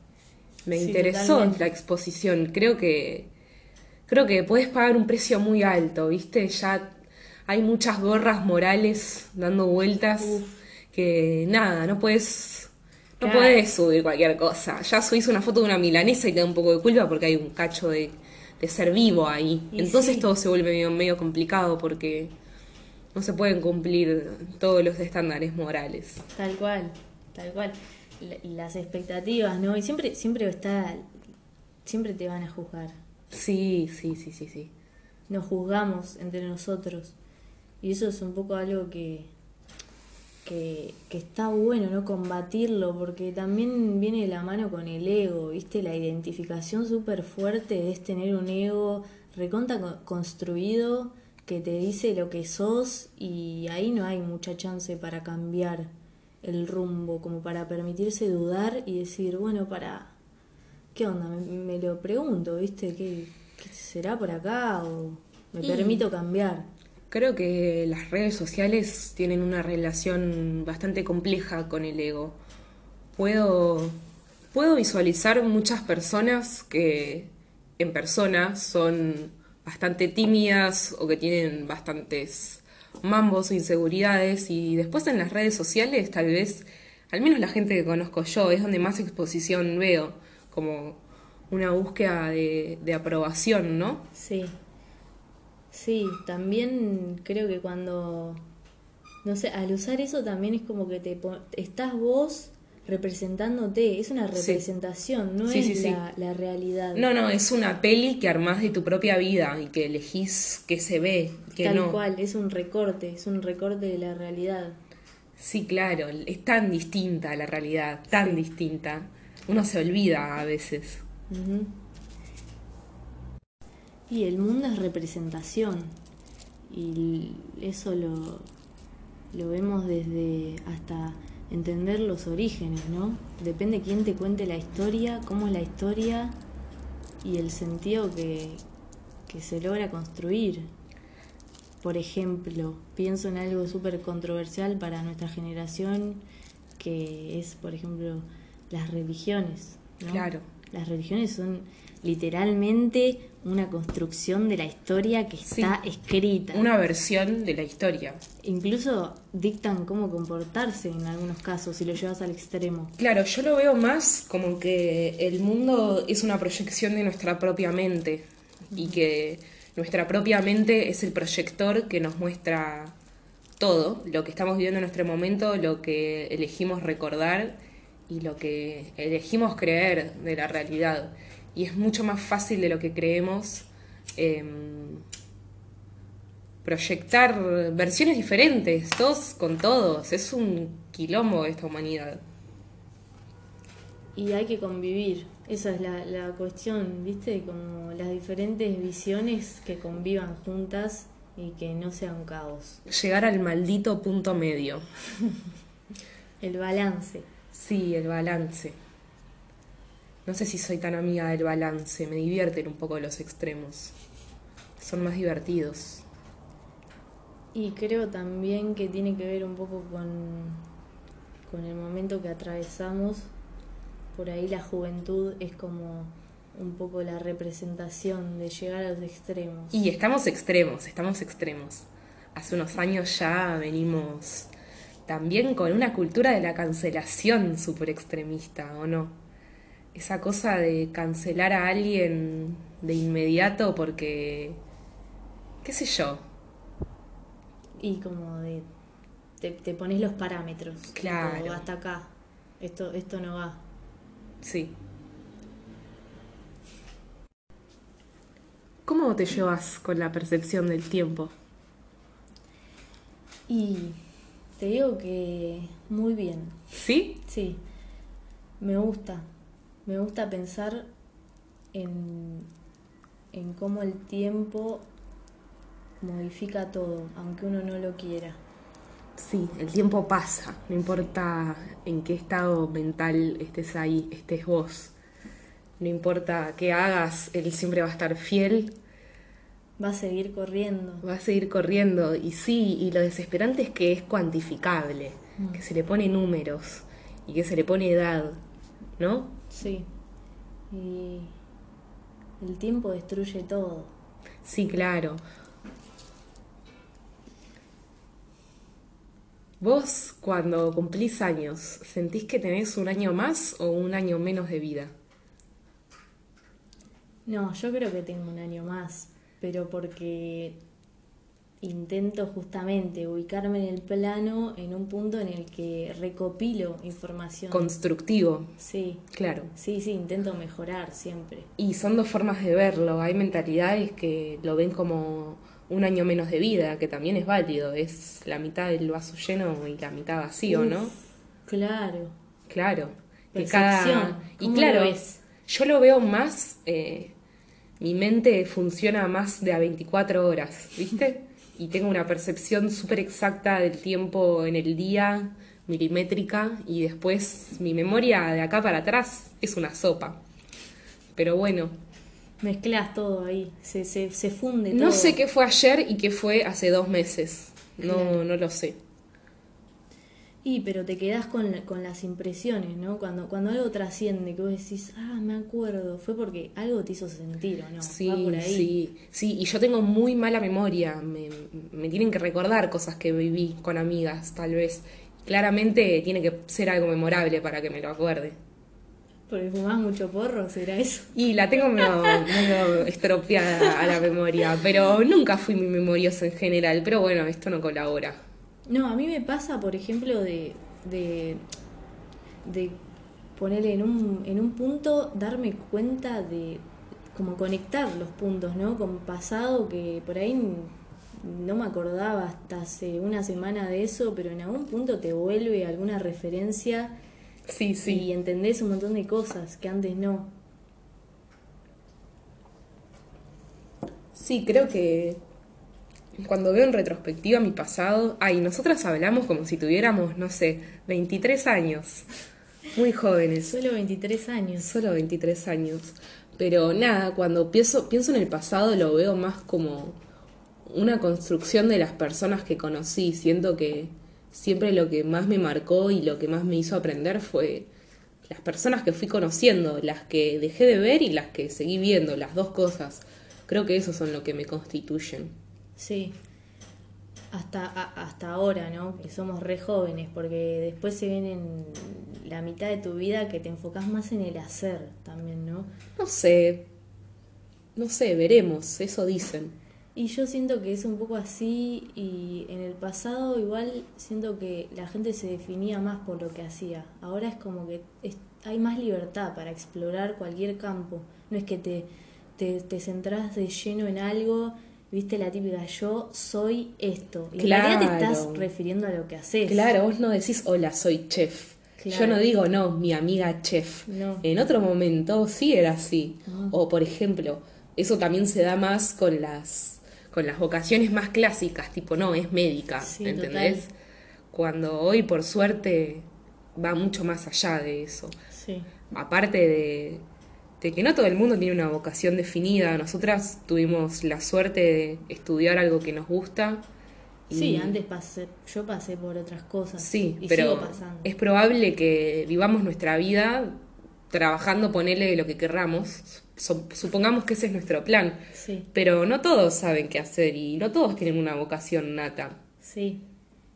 [SPEAKER 2] me
[SPEAKER 1] Sí,
[SPEAKER 2] interesó
[SPEAKER 1] totalmente.
[SPEAKER 2] la exposición. Creo que creo que puedes pagar un precio muy alto, ¿viste? Ya hay muchas gorras morales dando vueltas
[SPEAKER 1] Uf.
[SPEAKER 2] que nada, no puedes no
[SPEAKER 1] Claro.
[SPEAKER 2] puedes subir cualquier cosa. Ya subís una foto de una milanesa y te da un poco de culpa porque hay un cacho de, de ser vivo ahí.
[SPEAKER 1] Y
[SPEAKER 2] Entonces
[SPEAKER 1] sí.
[SPEAKER 2] todo se vuelve medio, medio complicado porque no se pueden cumplir todos los estándares morales.
[SPEAKER 1] Tal cual, tal cual. Y las expectativas, ¿no? Y siempre, siempre está, siempre te van a juzgar.
[SPEAKER 2] Sí, sí, sí, sí, sí.
[SPEAKER 1] Nos juzgamos entre nosotros. Y eso es un poco algo que, que, que está bueno no combatirlo, porque también viene de la mano con el ego, ¿viste? La identificación súper fuerte es tener un ego reconta co- construido que te dice lo que sos y ahí no hay mucha chance para cambiar el rumbo, como para permitirse dudar y decir, bueno, para, ¿qué onda? Me, me lo pregunto, ¿viste? ¿Qué, qué será por acá? ¿O me
[SPEAKER 2] Y-
[SPEAKER 1] permito cambiar?
[SPEAKER 2] Creo que las redes sociales tienen una relación bastante compleja con el ego. Puedo, puedo visualizar muchas personas que en persona son bastante tímidas o que tienen bastantes mambos o inseguridades y después en las redes sociales tal vez, al menos la gente que conozco yo, es donde más exposición veo, como una búsqueda de, de aprobación, ¿no?
[SPEAKER 1] Sí. Sí, también creo que cuando, no sé, al usar eso también es como que te estás vos representándote, es una
[SPEAKER 2] Sí.
[SPEAKER 1] representación, no
[SPEAKER 2] Sí,
[SPEAKER 1] es
[SPEAKER 2] sí.
[SPEAKER 1] La, la realidad.
[SPEAKER 2] No, no, es una peli que armás de tu propia vida y que elegís que se ve, que
[SPEAKER 1] Tal
[SPEAKER 2] no.
[SPEAKER 1] cual, es un recorte, es un recorte de la realidad.
[SPEAKER 2] Sí, claro, es tan distinta la realidad, tan distinta. Uno se olvida a veces.
[SPEAKER 1] Y el mundo es representación. Y eso lo, lo vemos desde hasta entender los orígenes, ¿no? Depende quién te cuente la historia, cómo es la historia y el sentido que, que se logra construir. Por ejemplo, pienso en algo súper controversial para nuestra generación, que es, por ejemplo, las religiones. ¿no?
[SPEAKER 2] Claro.
[SPEAKER 1] Las religiones son literalmente una construcción de la historia que
[SPEAKER 2] Sí.
[SPEAKER 1] está escrita.
[SPEAKER 2] Una versión de la historia.
[SPEAKER 1] Incluso dictan cómo comportarse en algunos casos si lo llevas al extremo.
[SPEAKER 2] Claro, yo lo veo más como que el mundo es una proyección de nuestra propia mente y que nuestra propia mente es el proyector que nos muestra todo, lo que estamos viviendo en nuestro momento, lo que elegimos recordar y lo que elegimos creer de la realidad. Y es mucho más fácil de lo que creemos em, proyectar versiones diferentes, todos con todos. Es un quilombo esta humanidad.
[SPEAKER 1] Y hay que convivir. Esa es la, la cuestión, ¿viste? Como las diferentes visiones que convivan juntas y que no sea un caos.
[SPEAKER 2] Llegar al maldito punto medio.
[SPEAKER 1] El balance.
[SPEAKER 2] Sí, el balance. No sé si soy tan amiga del balance, me divierten un poco los extremos. Son más divertidos.
[SPEAKER 1] Y creo también que tiene que ver un poco con, con el momento que atravesamos. Por ahí la juventud es como un poco la representación de llegar a los extremos.
[SPEAKER 2] Y estamos extremos, estamos extremos. Hace unos años ya venimos también con una cultura de la cancelación súper extremista, ¿o no? Esa cosa de cancelar a alguien de inmediato porque, qué sé yo,
[SPEAKER 1] Y como de. Te, te pones los parámetros.
[SPEAKER 2] Claro.
[SPEAKER 1] Como, hasta acá. Esto, esto no va.
[SPEAKER 2] sí. ¿Cómo te llevas con la percepción del tiempo?
[SPEAKER 1] Y te digo que muy bien.
[SPEAKER 2] ¿Sí?
[SPEAKER 1] Sí. Me gusta. Me gusta pensar en, en cómo el tiempo modifica todo, aunque uno no lo quiera.
[SPEAKER 2] Sí, el tiempo pasa, no importa en qué estado mental estés ahí, estés vos. No importa qué hagas, él siempre va a estar fiel,
[SPEAKER 1] Va a seguir corriendo.
[SPEAKER 2] va a seguir corriendo. Y sí, y lo desesperante es que es cuantificable, que se le pone números y que se le pone edad, ¿no?
[SPEAKER 1] Sí. Y el tiempo destruye todo.
[SPEAKER 2] Sí, claro. Vos, cuando cumplís años, ¿sentís que tenés un año más o un año menos de vida?
[SPEAKER 1] No, yo creo que tengo un año más, pero porque intento justamente ubicarme en el plano en un punto en el que recopilo información.
[SPEAKER 2] Constructivo,
[SPEAKER 1] Sí,
[SPEAKER 2] claro.
[SPEAKER 1] sí, sí, intento mejorar siempre.
[SPEAKER 2] Y son dos formas de verlo. Hay mentalidades que lo ven como un año menos de vida, que también es válido, es la mitad del vaso lleno y la mitad vacío,
[SPEAKER 1] Uf,
[SPEAKER 2] ¿no?
[SPEAKER 1] Claro.
[SPEAKER 2] Claro. Que y
[SPEAKER 1] ¿Cómo
[SPEAKER 2] claro,
[SPEAKER 1] ves?
[SPEAKER 2] yo lo veo más, eh, mi mente funciona más de a 24 horas, ¿viste? Y tengo una percepción súper exacta del tiempo en el día, milimétrica, y después mi memoria de acá para atrás es una sopa. Pero bueno,
[SPEAKER 1] Mezclas todo ahí, se, se, se funde todo.
[SPEAKER 2] no sé qué fue ayer y qué fue hace dos meses. No,
[SPEAKER 1] Claro.
[SPEAKER 2] no lo sé.
[SPEAKER 1] Y pero te quedás con, con las impresiones, ¿no? Cuando, cuando algo trasciende, que vos decís, ah, me acuerdo, fue porque algo te hizo sentir, ¿o no?
[SPEAKER 2] Sí,
[SPEAKER 1] Va por ahí.
[SPEAKER 2] sí, sí, y yo tengo muy mala memoria, me, me tienen que recordar cosas que viví con amigas, tal vez. Claramente tiene que ser algo memorable para que me lo acuerde.
[SPEAKER 1] Porque fumás mucho porro, ¿será eso?
[SPEAKER 2] Y la tengo medio, medio estropeada a la memoria, pero nunca fui muy memoriosa en general, pero bueno, esto no colabora.
[SPEAKER 1] No, a mí me pasa, por ejemplo, de, de, de ponerle en un, en un punto, darme cuenta de como conectar los puntos, ¿no? Con pasado que por ahí no me acordaba hasta hace una semana de eso, pero en algún punto te vuelve alguna referencia
[SPEAKER 2] Sí,
[SPEAKER 1] y entendés un montón de cosas que antes no.
[SPEAKER 2] Sí, creo que cuando veo en retrospectiva mi pasado, ay, nosotras hablamos como si tuviéramos, no sé, 23 años, muy jóvenes.
[SPEAKER 1] Solo 23 años.
[SPEAKER 2] Solo 23 años. Pero nada, cuando pienso, pienso en el pasado lo veo más como una construcción de las personas que conocí. Siento que siempre lo que más me marcó y lo que más me hizo aprender fue las personas que fui conociendo, las que dejé de ver y las que seguí viendo, las dos cosas. Creo que esos son lo que me constituyen.
[SPEAKER 1] Sí, hasta, a- hasta ahora, ¿no? Que somos re jóvenes, porque después se viene en la mitad de tu vida que te enfocas más en el hacer también, ¿no?
[SPEAKER 2] No sé, no sé, veremos, eso dicen.
[SPEAKER 1] Y yo siento que es un poco así y en el pasado igual siento que la gente se definía más por lo que hacía. Ahora es como que es- hay más libertad para explorar cualquier campo. No es que te, te, te centrás de lleno en algo, viste la típica, yo soy esto. Y en realidad te estás refiriendo a lo que haces.
[SPEAKER 2] Claro, vos no decís hola, soy chef.
[SPEAKER 1] Claro.
[SPEAKER 2] Yo no digo no, mi amiga chef.
[SPEAKER 1] No.
[SPEAKER 2] En otro momento sí era así.
[SPEAKER 1] Ah.
[SPEAKER 2] O por ejemplo, eso también se da más con las con las vocaciones más clásicas, tipo no, es médica,
[SPEAKER 1] Sí,
[SPEAKER 2] ¿entendés?
[SPEAKER 1] total.
[SPEAKER 2] Cuando hoy por suerte va mucho más allá de eso.
[SPEAKER 1] Sí.
[SPEAKER 2] Aparte de, de que no todo el mundo tiene una vocación definida, nosotras tuvimos la suerte de estudiar algo que nos gusta. y-
[SPEAKER 1] Sí, antes pasé, yo pasé por otras cosas.
[SPEAKER 2] Sí,
[SPEAKER 1] y
[SPEAKER 2] pero
[SPEAKER 1] sigo pasando.
[SPEAKER 2] es probable que vivamos nuestra vida trabajando, ponele lo que querramos. Su- Supongamos que ese es nuestro plan.
[SPEAKER 1] Sí,
[SPEAKER 2] Pero no todos saben qué hacer y no todos tienen una vocación nata.
[SPEAKER 1] sí.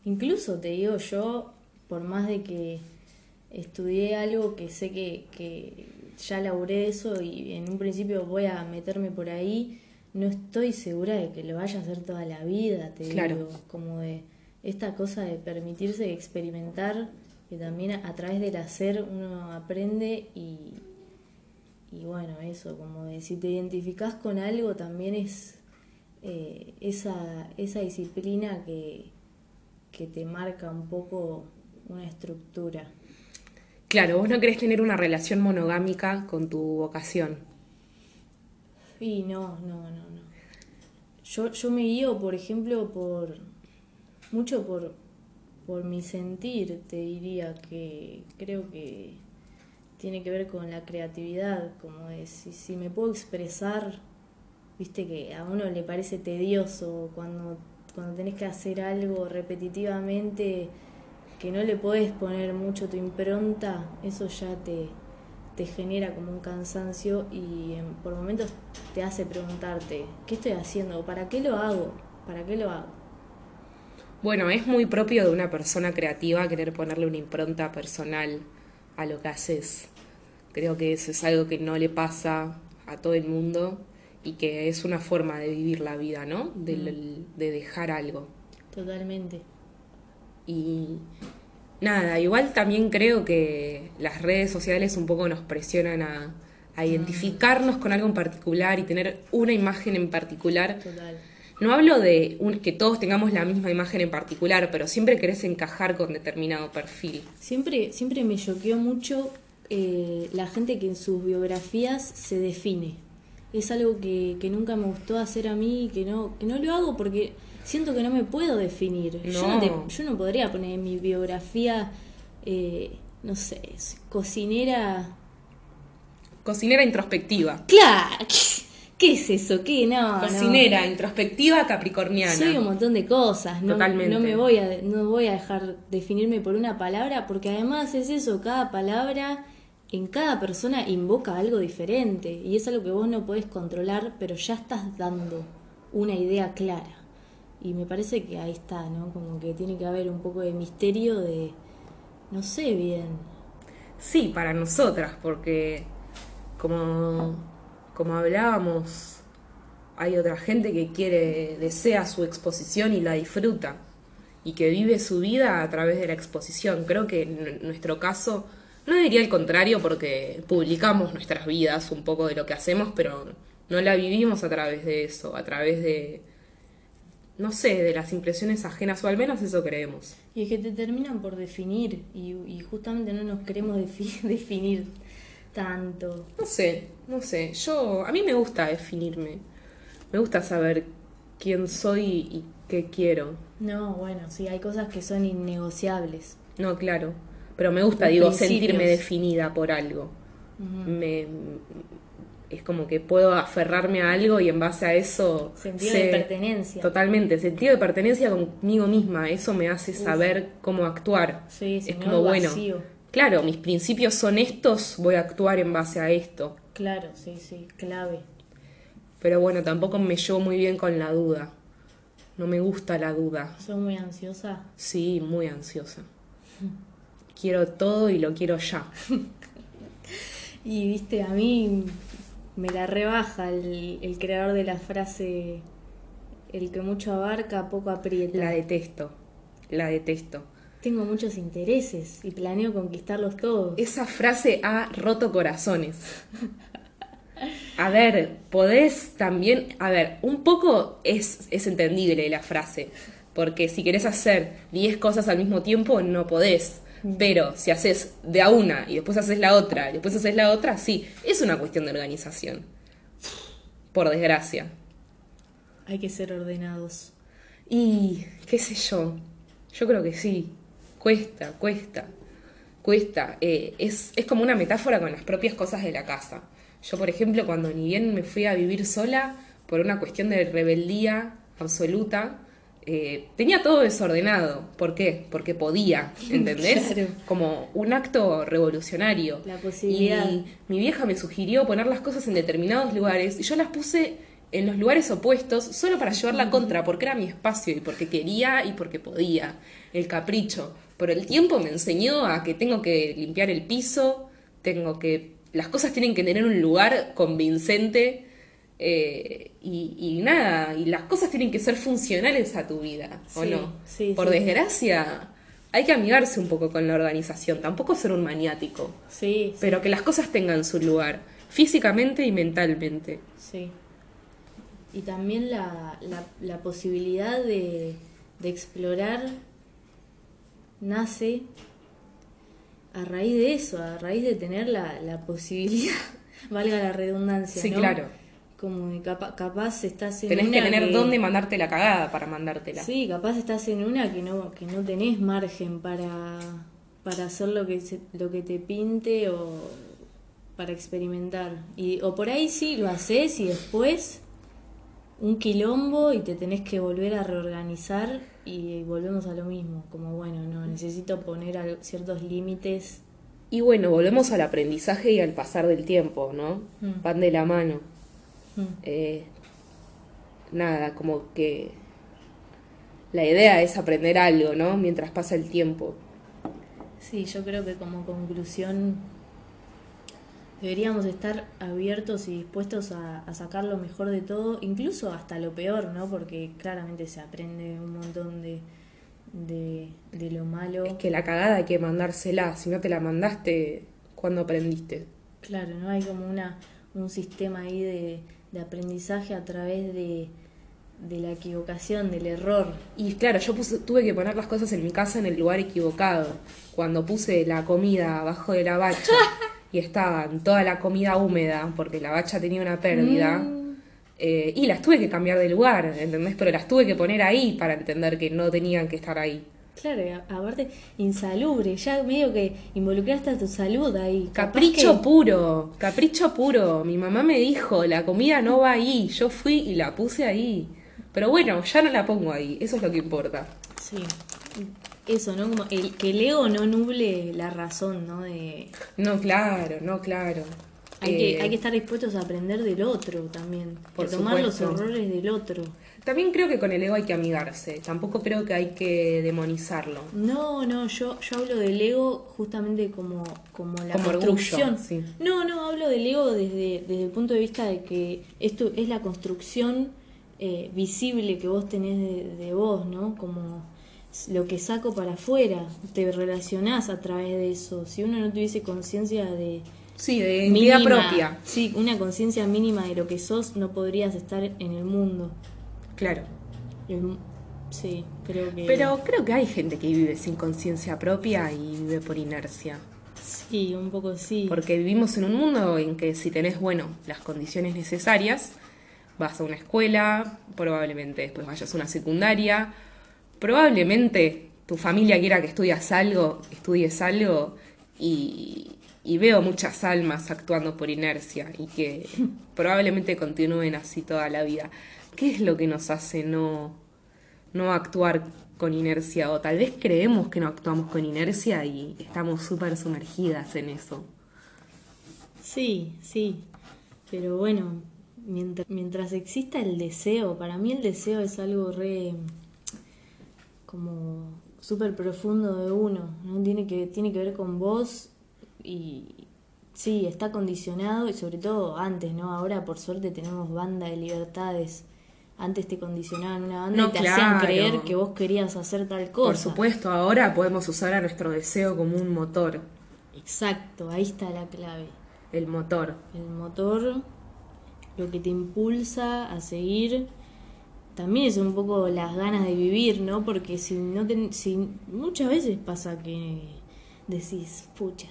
[SPEAKER 1] Incluso te digo yo, por más de que estudié algo que sé que, que ya laburé eso y en un principio voy a meterme por ahí, no estoy segura de que lo vaya a hacer toda la vida, te
[SPEAKER 2] Claro.
[SPEAKER 1] digo, como de esta cosa de permitirse experimentar, que también a, a través del hacer uno aprende y, y bueno, eso, como de si te identificás con algo también es eh, esa, esa disciplina que, que te marca un poco una estructura.
[SPEAKER 2] Claro, vos no querés tener una relación monogámica con tu vocación.
[SPEAKER 1] Y no, no, no, no. Yo, yo me guío, por ejemplo, por mucho por, por mi sentir, te diría que creo que tiene que ver con la creatividad, como de si, si me puedo expresar, viste que a uno le parece tedioso cuando, cuando tenés que hacer algo repetitivamente que no le podés poner mucho tu impronta, eso ya te, te genera como un cansancio y em, por momentos te hace preguntarte, ¿qué estoy haciendo? ¿Para qué lo hago? ¿Para qué lo hago?
[SPEAKER 2] Bueno, es muy propio de una persona creativa querer ponerle una impronta personal a lo que haces. Creo que eso es algo que no le pasa a todo el mundo y que es una forma de vivir la vida, ¿no? De, de dejar algo.
[SPEAKER 1] Totalmente.
[SPEAKER 2] Y nada, igual también creo que las redes sociales un poco nos presionan a, a identificarnos con algo en particular y tener una imagen en particular.
[SPEAKER 1] Total.
[SPEAKER 2] No hablo de un- que todos tengamos la misma imagen en particular, pero siempre querés encajar con determinado perfil.
[SPEAKER 1] Siempre, siempre me choqueó mucho eh, la gente que en sus biografías se define. Es algo que, que nunca me gustó hacer a mí y que no, que no lo hago porque siento que no me puedo definir. Yo, no
[SPEAKER 2] No.
[SPEAKER 1] te- yo no podría poner en mi biografía, eh, no sé, cocinera.
[SPEAKER 2] Cocinera introspectiva.
[SPEAKER 1] ¡Claro! ¿Qué es eso? ¿Qué? No, no.
[SPEAKER 2] Cocinera introspectiva capricorniana.
[SPEAKER 1] Soy un montón de cosas, no,
[SPEAKER 2] Totalmente.
[SPEAKER 1] no me voy a no voy a dejar definirme por una palabra porque además es eso, cada palabra en cada persona invoca algo diferente y es algo que vos no podés controlar, pero ya estás dando una idea clara. Y me parece que ahí está, ¿no? Como que tiene que haber un poco de misterio de no sé bien.
[SPEAKER 2] Sí, para nosotras, porque como, como hablábamos, hay otra gente que quiere, desea su exposición y la disfruta, y que vive su vida a través de la exposición. Creo que en nuestro caso, no diría el contrario, porque publicamos nuestras vidas, un poco de lo que hacemos, pero no la vivimos a través de eso, a través de, no sé, de las impresiones ajenas, o al menos eso creemos.
[SPEAKER 1] Y es que te terminan por definir y, y justamente no nos queremos defi- definir tanto.
[SPEAKER 2] No sé, no sé. Yo, a mí me gusta definirme. Me gusta saber quién soy y qué quiero.
[SPEAKER 1] No, bueno, sí, hay cosas que son innegociables.
[SPEAKER 2] No, claro. Pero me gusta,
[SPEAKER 1] Los
[SPEAKER 2] digo,
[SPEAKER 1] principios.
[SPEAKER 2] sentirme definida por algo. Me, es como que puedo aferrarme a algo y en base a eso...
[SPEAKER 1] Sentido
[SPEAKER 2] sé-
[SPEAKER 1] de pertenencia.
[SPEAKER 2] Totalmente, sentido de pertenencia conmigo misma. Eso me hace saber cómo actuar.
[SPEAKER 1] Sí, si
[SPEAKER 2] es como, bueno,
[SPEAKER 1] vacío.
[SPEAKER 2] claro, mis principios son estos, voy a actuar en base a esto.
[SPEAKER 1] Claro, sí, sí, clave.
[SPEAKER 2] Pero bueno, tampoco me llevo muy bien con la duda. No me gusta la duda.
[SPEAKER 1] Soy muy ansiosa.
[SPEAKER 2] Sí, muy ansiosa. Quiero todo y lo quiero ya.
[SPEAKER 1] Y viste, a mí me la rebaja el, el creador de la frase, el que mucho abarca, poco aprieta.
[SPEAKER 2] La detesto. La detesto.
[SPEAKER 1] Tengo muchos intereses y planeo conquistarlos todos.
[SPEAKER 2] Esa frase ha roto corazones. A ver, podés también, a ver, un poco es, es entendible la frase, porque si querés hacer 10 cosas al mismo tiempo, no podés. Pero si haces de a una y después haces la otra y después haces la otra, sí, es una cuestión de organización. Por desgracia.
[SPEAKER 1] Hay que ser ordenados.
[SPEAKER 2] Y qué sé yo, yo creo que sí, cuesta, cuesta, cuesta. Eh, es, es como una metáfora con las propias cosas de la casa. Yo, por ejemplo, cuando ni bien me fui a vivir sola por una cuestión de rebeldía absoluta, eh, tenía todo desordenado. ¿Por qué? Porque podía, ¿entendés?
[SPEAKER 1] Claro.
[SPEAKER 2] Como un acto revolucionario.
[SPEAKER 1] La posibilidad.
[SPEAKER 2] Y mi vieja me sugirió poner las cosas en determinados lugares y yo las puse en los lugares opuestos solo para llevar la contra, porque era mi espacio y porque quería y porque podía. El capricho. Pero el tiempo me enseñó a que tengo que limpiar el piso, tengo que. Las cosas tienen que tener un lugar convincente eh, y, y nada, y las cosas tienen que ser funcionales a tu vida, ¿o
[SPEAKER 1] Sí,
[SPEAKER 2] no?
[SPEAKER 1] sí,
[SPEAKER 2] Por
[SPEAKER 1] sí.
[SPEAKER 2] desgracia, hay que amigarse un poco con la organización, tampoco ser un maniático
[SPEAKER 1] Sí,
[SPEAKER 2] pero que las cosas tengan su lugar, físicamente y mentalmente.
[SPEAKER 1] sí. Y también la, la, la posibilidad de, de explorar nace a raíz de eso, a raíz de tener la, la posibilidad, valga la redundancia,
[SPEAKER 2] Sí,
[SPEAKER 1] ¿no?
[SPEAKER 2] claro.
[SPEAKER 1] Como que capa- capaz estás en
[SPEAKER 2] Tenés
[SPEAKER 1] una
[SPEAKER 2] que tener
[SPEAKER 1] que-
[SPEAKER 2] dónde mandarte la cagada para mandártela.
[SPEAKER 1] Sí, capaz estás en una que no, que no tenés margen para, para hacer lo que, se- lo que te pinte o para experimentar. Y, o por ahí sí lo haces y después un quilombo y te tenés que volver a reorganizar y volvemos a lo mismo. Como bueno, no, necesito poner ciertos límites.
[SPEAKER 2] Y bueno, volvemos al aprendizaje y al pasar del tiempo, ¿no?
[SPEAKER 1] Mm.
[SPEAKER 2] Van de la mano.
[SPEAKER 1] Mm.
[SPEAKER 2] Eh, nada, como que la idea es aprender algo, ¿no? Mientras pasa el tiempo.
[SPEAKER 1] Sí, yo creo que como conclusión deberíamos estar abiertos y dispuestos a, a sacar lo mejor de todo, incluso hasta lo peor, ¿no? Porque claramente se aprende un montón de, de, de lo malo.
[SPEAKER 2] Es que la cagada hay que mandársela. Si no te la mandaste, ¿cuándo aprendiste?
[SPEAKER 1] Claro, ¿no? Hay como una, un sistema ahí de, de aprendizaje a través de, de la equivocación, del error.
[SPEAKER 2] Y claro, yo puse- tuve que poner las cosas en mi casa en el lugar equivocado. Cuando puse la comida abajo de la bacha y estaba toda la comida húmeda porque la bacha tenía una pérdida. eh, y las tuve que cambiar de lugar, ¿entendés? Pero las tuve que poner ahí para entender que no tenían que estar ahí.
[SPEAKER 1] Claro, aparte, insalubre, ya medio que involucraste a tu salud ahí.
[SPEAKER 2] Capricho
[SPEAKER 1] que-
[SPEAKER 2] puro, capricho puro. Mi mamá me dijo, la comida no va ahí. Yo fui y la puse ahí. Pero bueno, ya no la pongo ahí. Eso es lo que importa.
[SPEAKER 1] Sí. Eso, ¿no? Como el, que el ego no nuble la razón, ¿no? De,
[SPEAKER 2] No, claro, no, claro.
[SPEAKER 1] Hay,
[SPEAKER 2] Eh,
[SPEAKER 1] que, hay que estar dispuestos a aprender del otro también.
[SPEAKER 2] Por
[SPEAKER 1] de tomar los errores del otro.
[SPEAKER 2] También creo que con el ego hay que amigarse. Tampoco creo que hay que demonizarlo.
[SPEAKER 1] No, no, yo, yo hablo del ego justamente como, como la
[SPEAKER 2] Como orgullo,
[SPEAKER 1] construcción.
[SPEAKER 2] sí.
[SPEAKER 1] No, no, hablo del ego desde, desde el punto de vista de que esto es la construcción eh, visible que vos tenés de, de vos, ¿no? Como lo que saco para afuera, te relacionás a través de eso. Si uno no tuviese conciencia de...
[SPEAKER 2] Sí, de identidad propia.
[SPEAKER 1] Sí, una conciencia mínima de lo que sos, no podrías estar en el mundo.
[SPEAKER 2] Claro.
[SPEAKER 1] El sí, creo que...
[SPEAKER 2] Pero creo que hay gente que vive sin conciencia propia y vive por inercia.
[SPEAKER 1] Sí, un poco sí.
[SPEAKER 2] Porque vivimos en un mundo en que si tenés, bueno, las condiciones necesarias, vas a una escuela, probablemente después vayas a una secundaria, probablemente tu familia quiera que estudias algo, estudies algo y, y veo muchas almas actuando por inercia y que probablemente continúen así toda la vida. ¿Qué es lo que nos hace no, no actuar con inercia? O tal vez creemos que no actuamos con inercia y estamos súper sumergidas en eso.
[SPEAKER 1] Sí, sí. Pero bueno, mientras, mientras exista el deseo, para mí el deseo es algo re como súper profundo de uno, ¿no? Tiene que, tiene que ver con vos y sí, está condicionado y sobre todo antes, ¿no? Ahora por suerte tenemos banda de libertades. Antes te condicionaban una banda
[SPEAKER 2] No,
[SPEAKER 1] y te hacían creer que vos querías hacer tal cosa.
[SPEAKER 2] Por supuesto, ahora podemos usar a nuestro deseo como un motor,
[SPEAKER 1] Exacto, ahí está la clave.
[SPEAKER 2] el motor.
[SPEAKER 1] El motor, lo que te impulsa a seguir, también es un poco las ganas de vivir, ¿no? Porque si no ten- si muchas veces pasa que decís, pucha,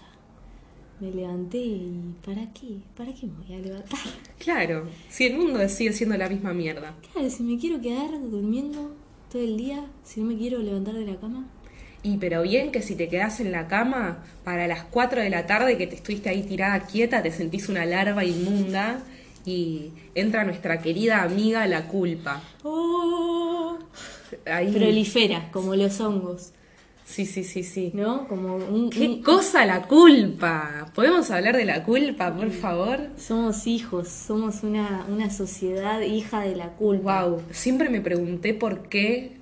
[SPEAKER 1] me levanté y ¿para qué? ¿Para qué me voy a levantar?
[SPEAKER 2] Claro, si el mundo sigue siendo la misma mierda.
[SPEAKER 1] Claro, si me quiero quedar durmiendo todo el día, si no me quiero levantar de la cama.
[SPEAKER 2] Y pero bien que si te quedas en la cama para las 4 de la tarde que te estuviste ahí tirada quieta, te sentís una larva inmunda y entra nuestra querida amiga la culpa.
[SPEAKER 1] ¡Oh!
[SPEAKER 2] Ahí.
[SPEAKER 1] Prolifera, como los hongos,
[SPEAKER 2] Sí, sí, sí, sí.
[SPEAKER 1] ¿no? Como un,
[SPEAKER 2] ¿Qué
[SPEAKER 1] un-
[SPEAKER 2] cosa la culpa? ¿Podemos hablar de la culpa, por favor?
[SPEAKER 1] Somos hijos, somos una, una sociedad hija de la culpa.
[SPEAKER 2] Wow, siempre me pregunté por qué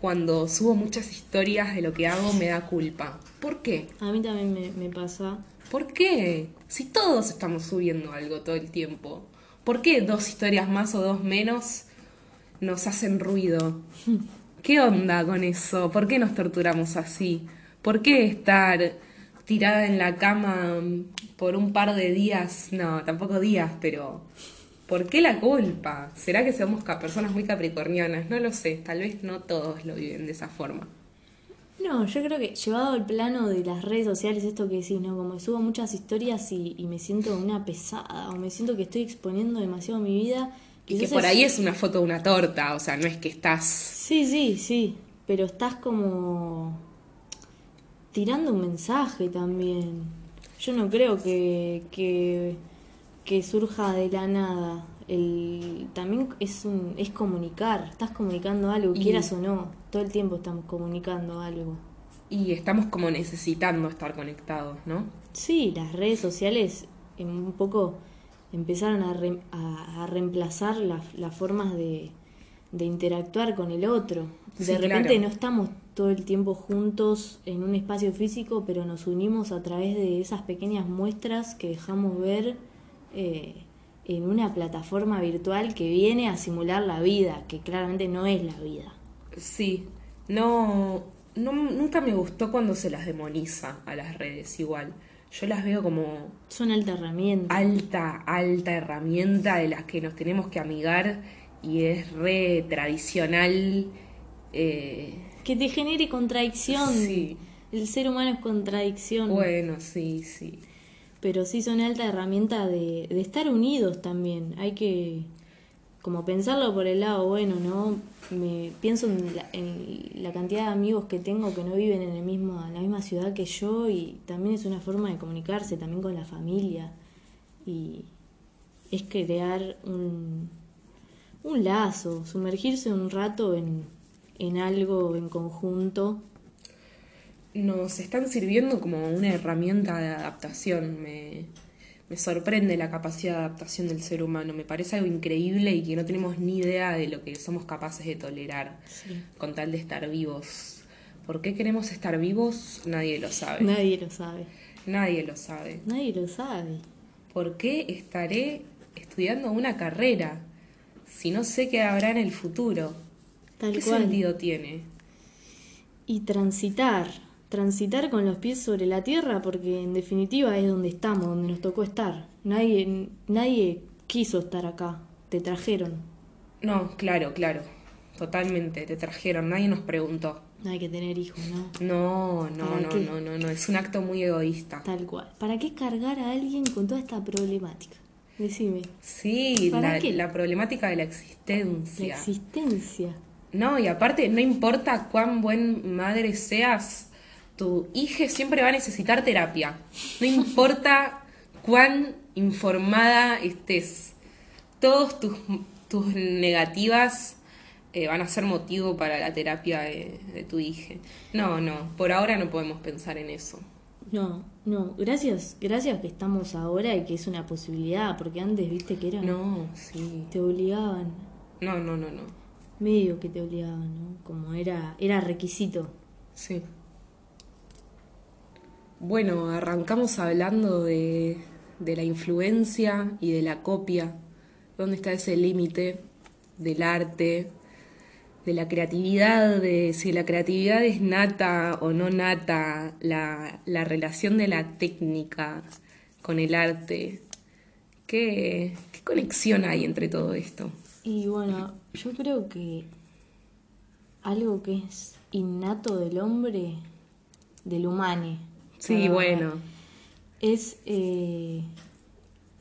[SPEAKER 2] cuando subo muchas historias de lo que hago me da culpa. ¿Por qué?
[SPEAKER 1] A mí también me, me pasa.
[SPEAKER 2] ¿Por qué? Si todos estamos subiendo algo todo el tiempo. ¿Por qué dos historias más o dos menos nos hacen ruido? ¿Qué onda con eso? ¿Por qué nos torturamos así? ¿Por qué estar tirada en la cama por un par de días? No, tampoco días, pero ¿por qué la culpa? ¿Será que somos personas muy capricornianas? No lo sé, tal vez no todos lo viven de esa forma.
[SPEAKER 1] No, yo creo que llevado al plano de las redes sociales, esto que decís, ¿no? Como subo muchas historias y, y me siento una pesada, o me siento que estoy exponiendo demasiado mi vida.
[SPEAKER 2] Y que por ahí es una foto de una torta, o sea, no es que estás
[SPEAKER 1] Sí, sí, sí, pero estás como tirando un mensaje también. Yo no creo que, que, que surja de la nada. El, también es, un, es comunicar, estás comunicando algo,
[SPEAKER 2] Y-
[SPEAKER 1] quieras o no, todo el tiempo estamos comunicando algo.
[SPEAKER 2] Y estamos como necesitando estar conectados, ¿no?
[SPEAKER 1] Sí, las redes sociales en un poco empezaron a, re- a- a reemplazar la- las formas de, de interactuar con el otro. De
[SPEAKER 2] Sí,
[SPEAKER 1] repente
[SPEAKER 2] claro.
[SPEAKER 1] no estamos todo el tiempo juntos en un espacio físico, pero nos unimos a través de esas pequeñas muestras que dejamos ver eh, en una plataforma virtual que viene a simular la vida, que claramente no es la vida.
[SPEAKER 2] Sí, no, no, nunca me gustó cuando se las demoniza a las redes igual. Yo las veo como
[SPEAKER 1] Son alta herramienta.
[SPEAKER 2] alta, alta herramienta de las que nos tenemos que amigar y es re tradicional. eh,
[SPEAKER 1] Que te genere contradicción.
[SPEAKER 2] Sí.
[SPEAKER 1] El ser humano es contradicción.
[SPEAKER 2] bueno, sí, sí.
[SPEAKER 1] Pero sí son alta herramienta de, de estar unidos también. Hay que como pensarlo por el lado bueno, ¿no? Me pienso en la, en la cantidad de amigos que tengo que no viven en, el mismo, en la misma ciudad que yo y también es una forma de comunicarse también con la familia y es crear un, un lazo, sumergirse un rato en, en algo en conjunto.
[SPEAKER 2] Nos están sirviendo como una herramienta de adaptación. Me, me sorprende la capacidad de adaptación del ser humano. Me parece algo increíble y que no tenemos ni idea de lo que somos capaces de tolerar
[SPEAKER 1] Sí.
[SPEAKER 2] con tal de estar vivos. ¿Por qué queremos estar vivos? Nadie lo sabe.
[SPEAKER 1] Nadie lo sabe.
[SPEAKER 2] Nadie lo sabe.
[SPEAKER 1] Nadie lo sabe.
[SPEAKER 2] ¿Por qué estaré estudiando una carrera si no sé qué habrá en el futuro?
[SPEAKER 1] Tal
[SPEAKER 2] ¿Qué
[SPEAKER 1] cual.
[SPEAKER 2] sentido tiene?
[SPEAKER 1] Y transitar, transitar con los pies sobre la tierra, porque en definitiva es donde estamos, donde nos tocó estar. Nadie, nadie quiso estar acá, te trajeron.
[SPEAKER 2] No, claro, claro. Totalmente. Te trajeron. Nadie nos preguntó.
[SPEAKER 1] No hay que tener hijos, ¿no?
[SPEAKER 2] No, no,
[SPEAKER 1] ¿Para
[SPEAKER 2] no,
[SPEAKER 1] qué?
[SPEAKER 2] no, no, no. Es un acto muy egoísta.
[SPEAKER 1] Tal cual. ¿Para qué cargar a alguien con toda esta problemática? Decime.
[SPEAKER 2] Sí,
[SPEAKER 1] ¿Para
[SPEAKER 2] la,
[SPEAKER 1] qué?
[SPEAKER 2] la problemática de la
[SPEAKER 1] La
[SPEAKER 2] existencia.
[SPEAKER 1] existencia.
[SPEAKER 2] No, y aparte, no importa cuán buen madre seas, tu hija siempre va a necesitar terapia. No importa cuán informada estés. Todos tus, tus negativas eh, van a ser motivo para la terapia de, de tu hija. No, no, por ahora no podemos pensar en eso.
[SPEAKER 1] No, no. Gracias, gracias que estamos ahora y que es una posibilidad, porque antes viste que era.
[SPEAKER 2] No, sí.
[SPEAKER 1] Te obligaban.
[SPEAKER 2] No, no, no, no.
[SPEAKER 1] Medio que te obligaban, ¿no? Como era, era requisito.
[SPEAKER 2] Sí. Bueno, arrancamos hablando de, de la influencia y de la copia. ¿Dónde está ese límite del arte, de la creatividad, de si la creatividad es nata o no nata, la, la relación de la técnica con el arte? ¿Qué, ¿Qué conexión hay entre todo esto?
[SPEAKER 1] Y bueno, yo creo que algo que es innato del hombre, del humane,
[SPEAKER 2] Sí,
[SPEAKER 1] Ah,
[SPEAKER 2] bueno.
[SPEAKER 1] es eh,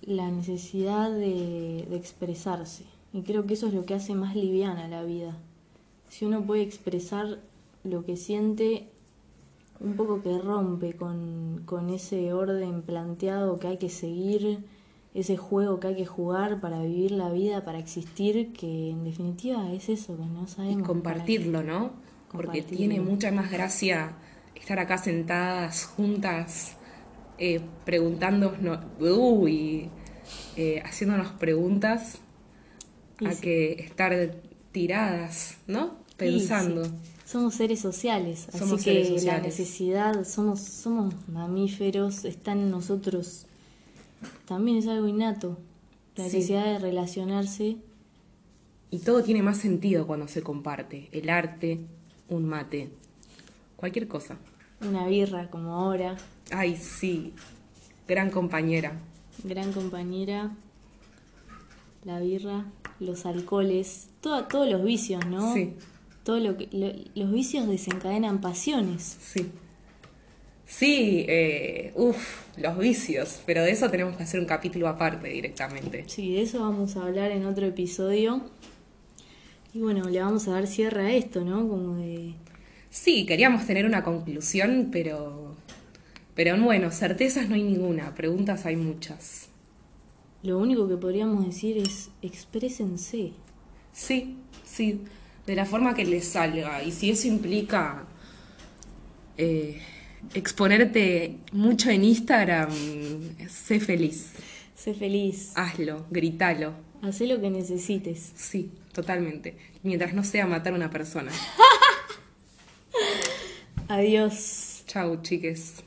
[SPEAKER 1] la necesidad de, de expresarse. Y creo que eso es lo que hace más liviana la vida. Si uno puede expresar lo que siente, un poco que rompe con, con ese orden planteado que hay que seguir, ese juego que hay que jugar para vivir la vida, para existir, que en definitiva es eso, que no
[SPEAKER 2] Y
[SPEAKER 1] sabemos. para
[SPEAKER 2] compartirlo, ¿no? Porque tiene mucha más gracia estar acá sentadas, juntas, eh, preguntándonos, uy, eh, haciéndonos preguntas,
[SPEAKER 1] Y
[SPEAKER 2] a
[SPEAKER 1] sí.
[SPEAKER 2] que estar tiradas, ¿no? Pensando.
[SPEAKER 1] sí, Somos seres sociales, así que la necesidad, somos, somos mamíferos, está en nosotros. También es algo innato, la necesidad de relacionarse.
[SPEAKER 2] Y todo tiene más sentido cuando se comparte. El arte, un mate, cualquier cosa.
[SPEAKER 1] Una birra como ahora,
[SPEAKER 2] Ay, sí, gran compañera.
[SPEAKER 1] gran compañera, la birra, los alcoholes, todo- todos los vicios, ¿no?
[SPEAKER 2] Sí.
[SPEAKER 1] Todo lo que, lo- los vicios desencadenan pasiones.
[SPEAKER 2] Sí. Sí, eh, uff, los vicios, pero de eso tenemos que hacer un capítulo aparte directamente.
[SPEAKER 1] Sí, de eso vamos a hablar en otro episodio. Y bueno, le vamos a dar cierre a esto, ¿no? Como de...
[SPEAKER 2] Sí, queríamos tener una conclusión, pero, pero bueno, certezas no hay ninguna, preguntas hay muchas.
[SPEAKER 1] Lo único que podríamos decir es exprésense.
[SPEAKER 2] Sí, sí, de la forma que les salga. Y si eso implica eh, exponerte mucho en Instagram, sé feliz.
[SPEAKER 1] Sé feliz.
[SPEAKER 2] Hazlo, gritalo.
[SPEAKER 1] Hacé lo que necesites.
[SPEAKER 2] Sí, totalmente. Mientras no sea matar a una persona.
[SPEAKER 1] Adiós.
[SPEAKER 2] Chau, chiques.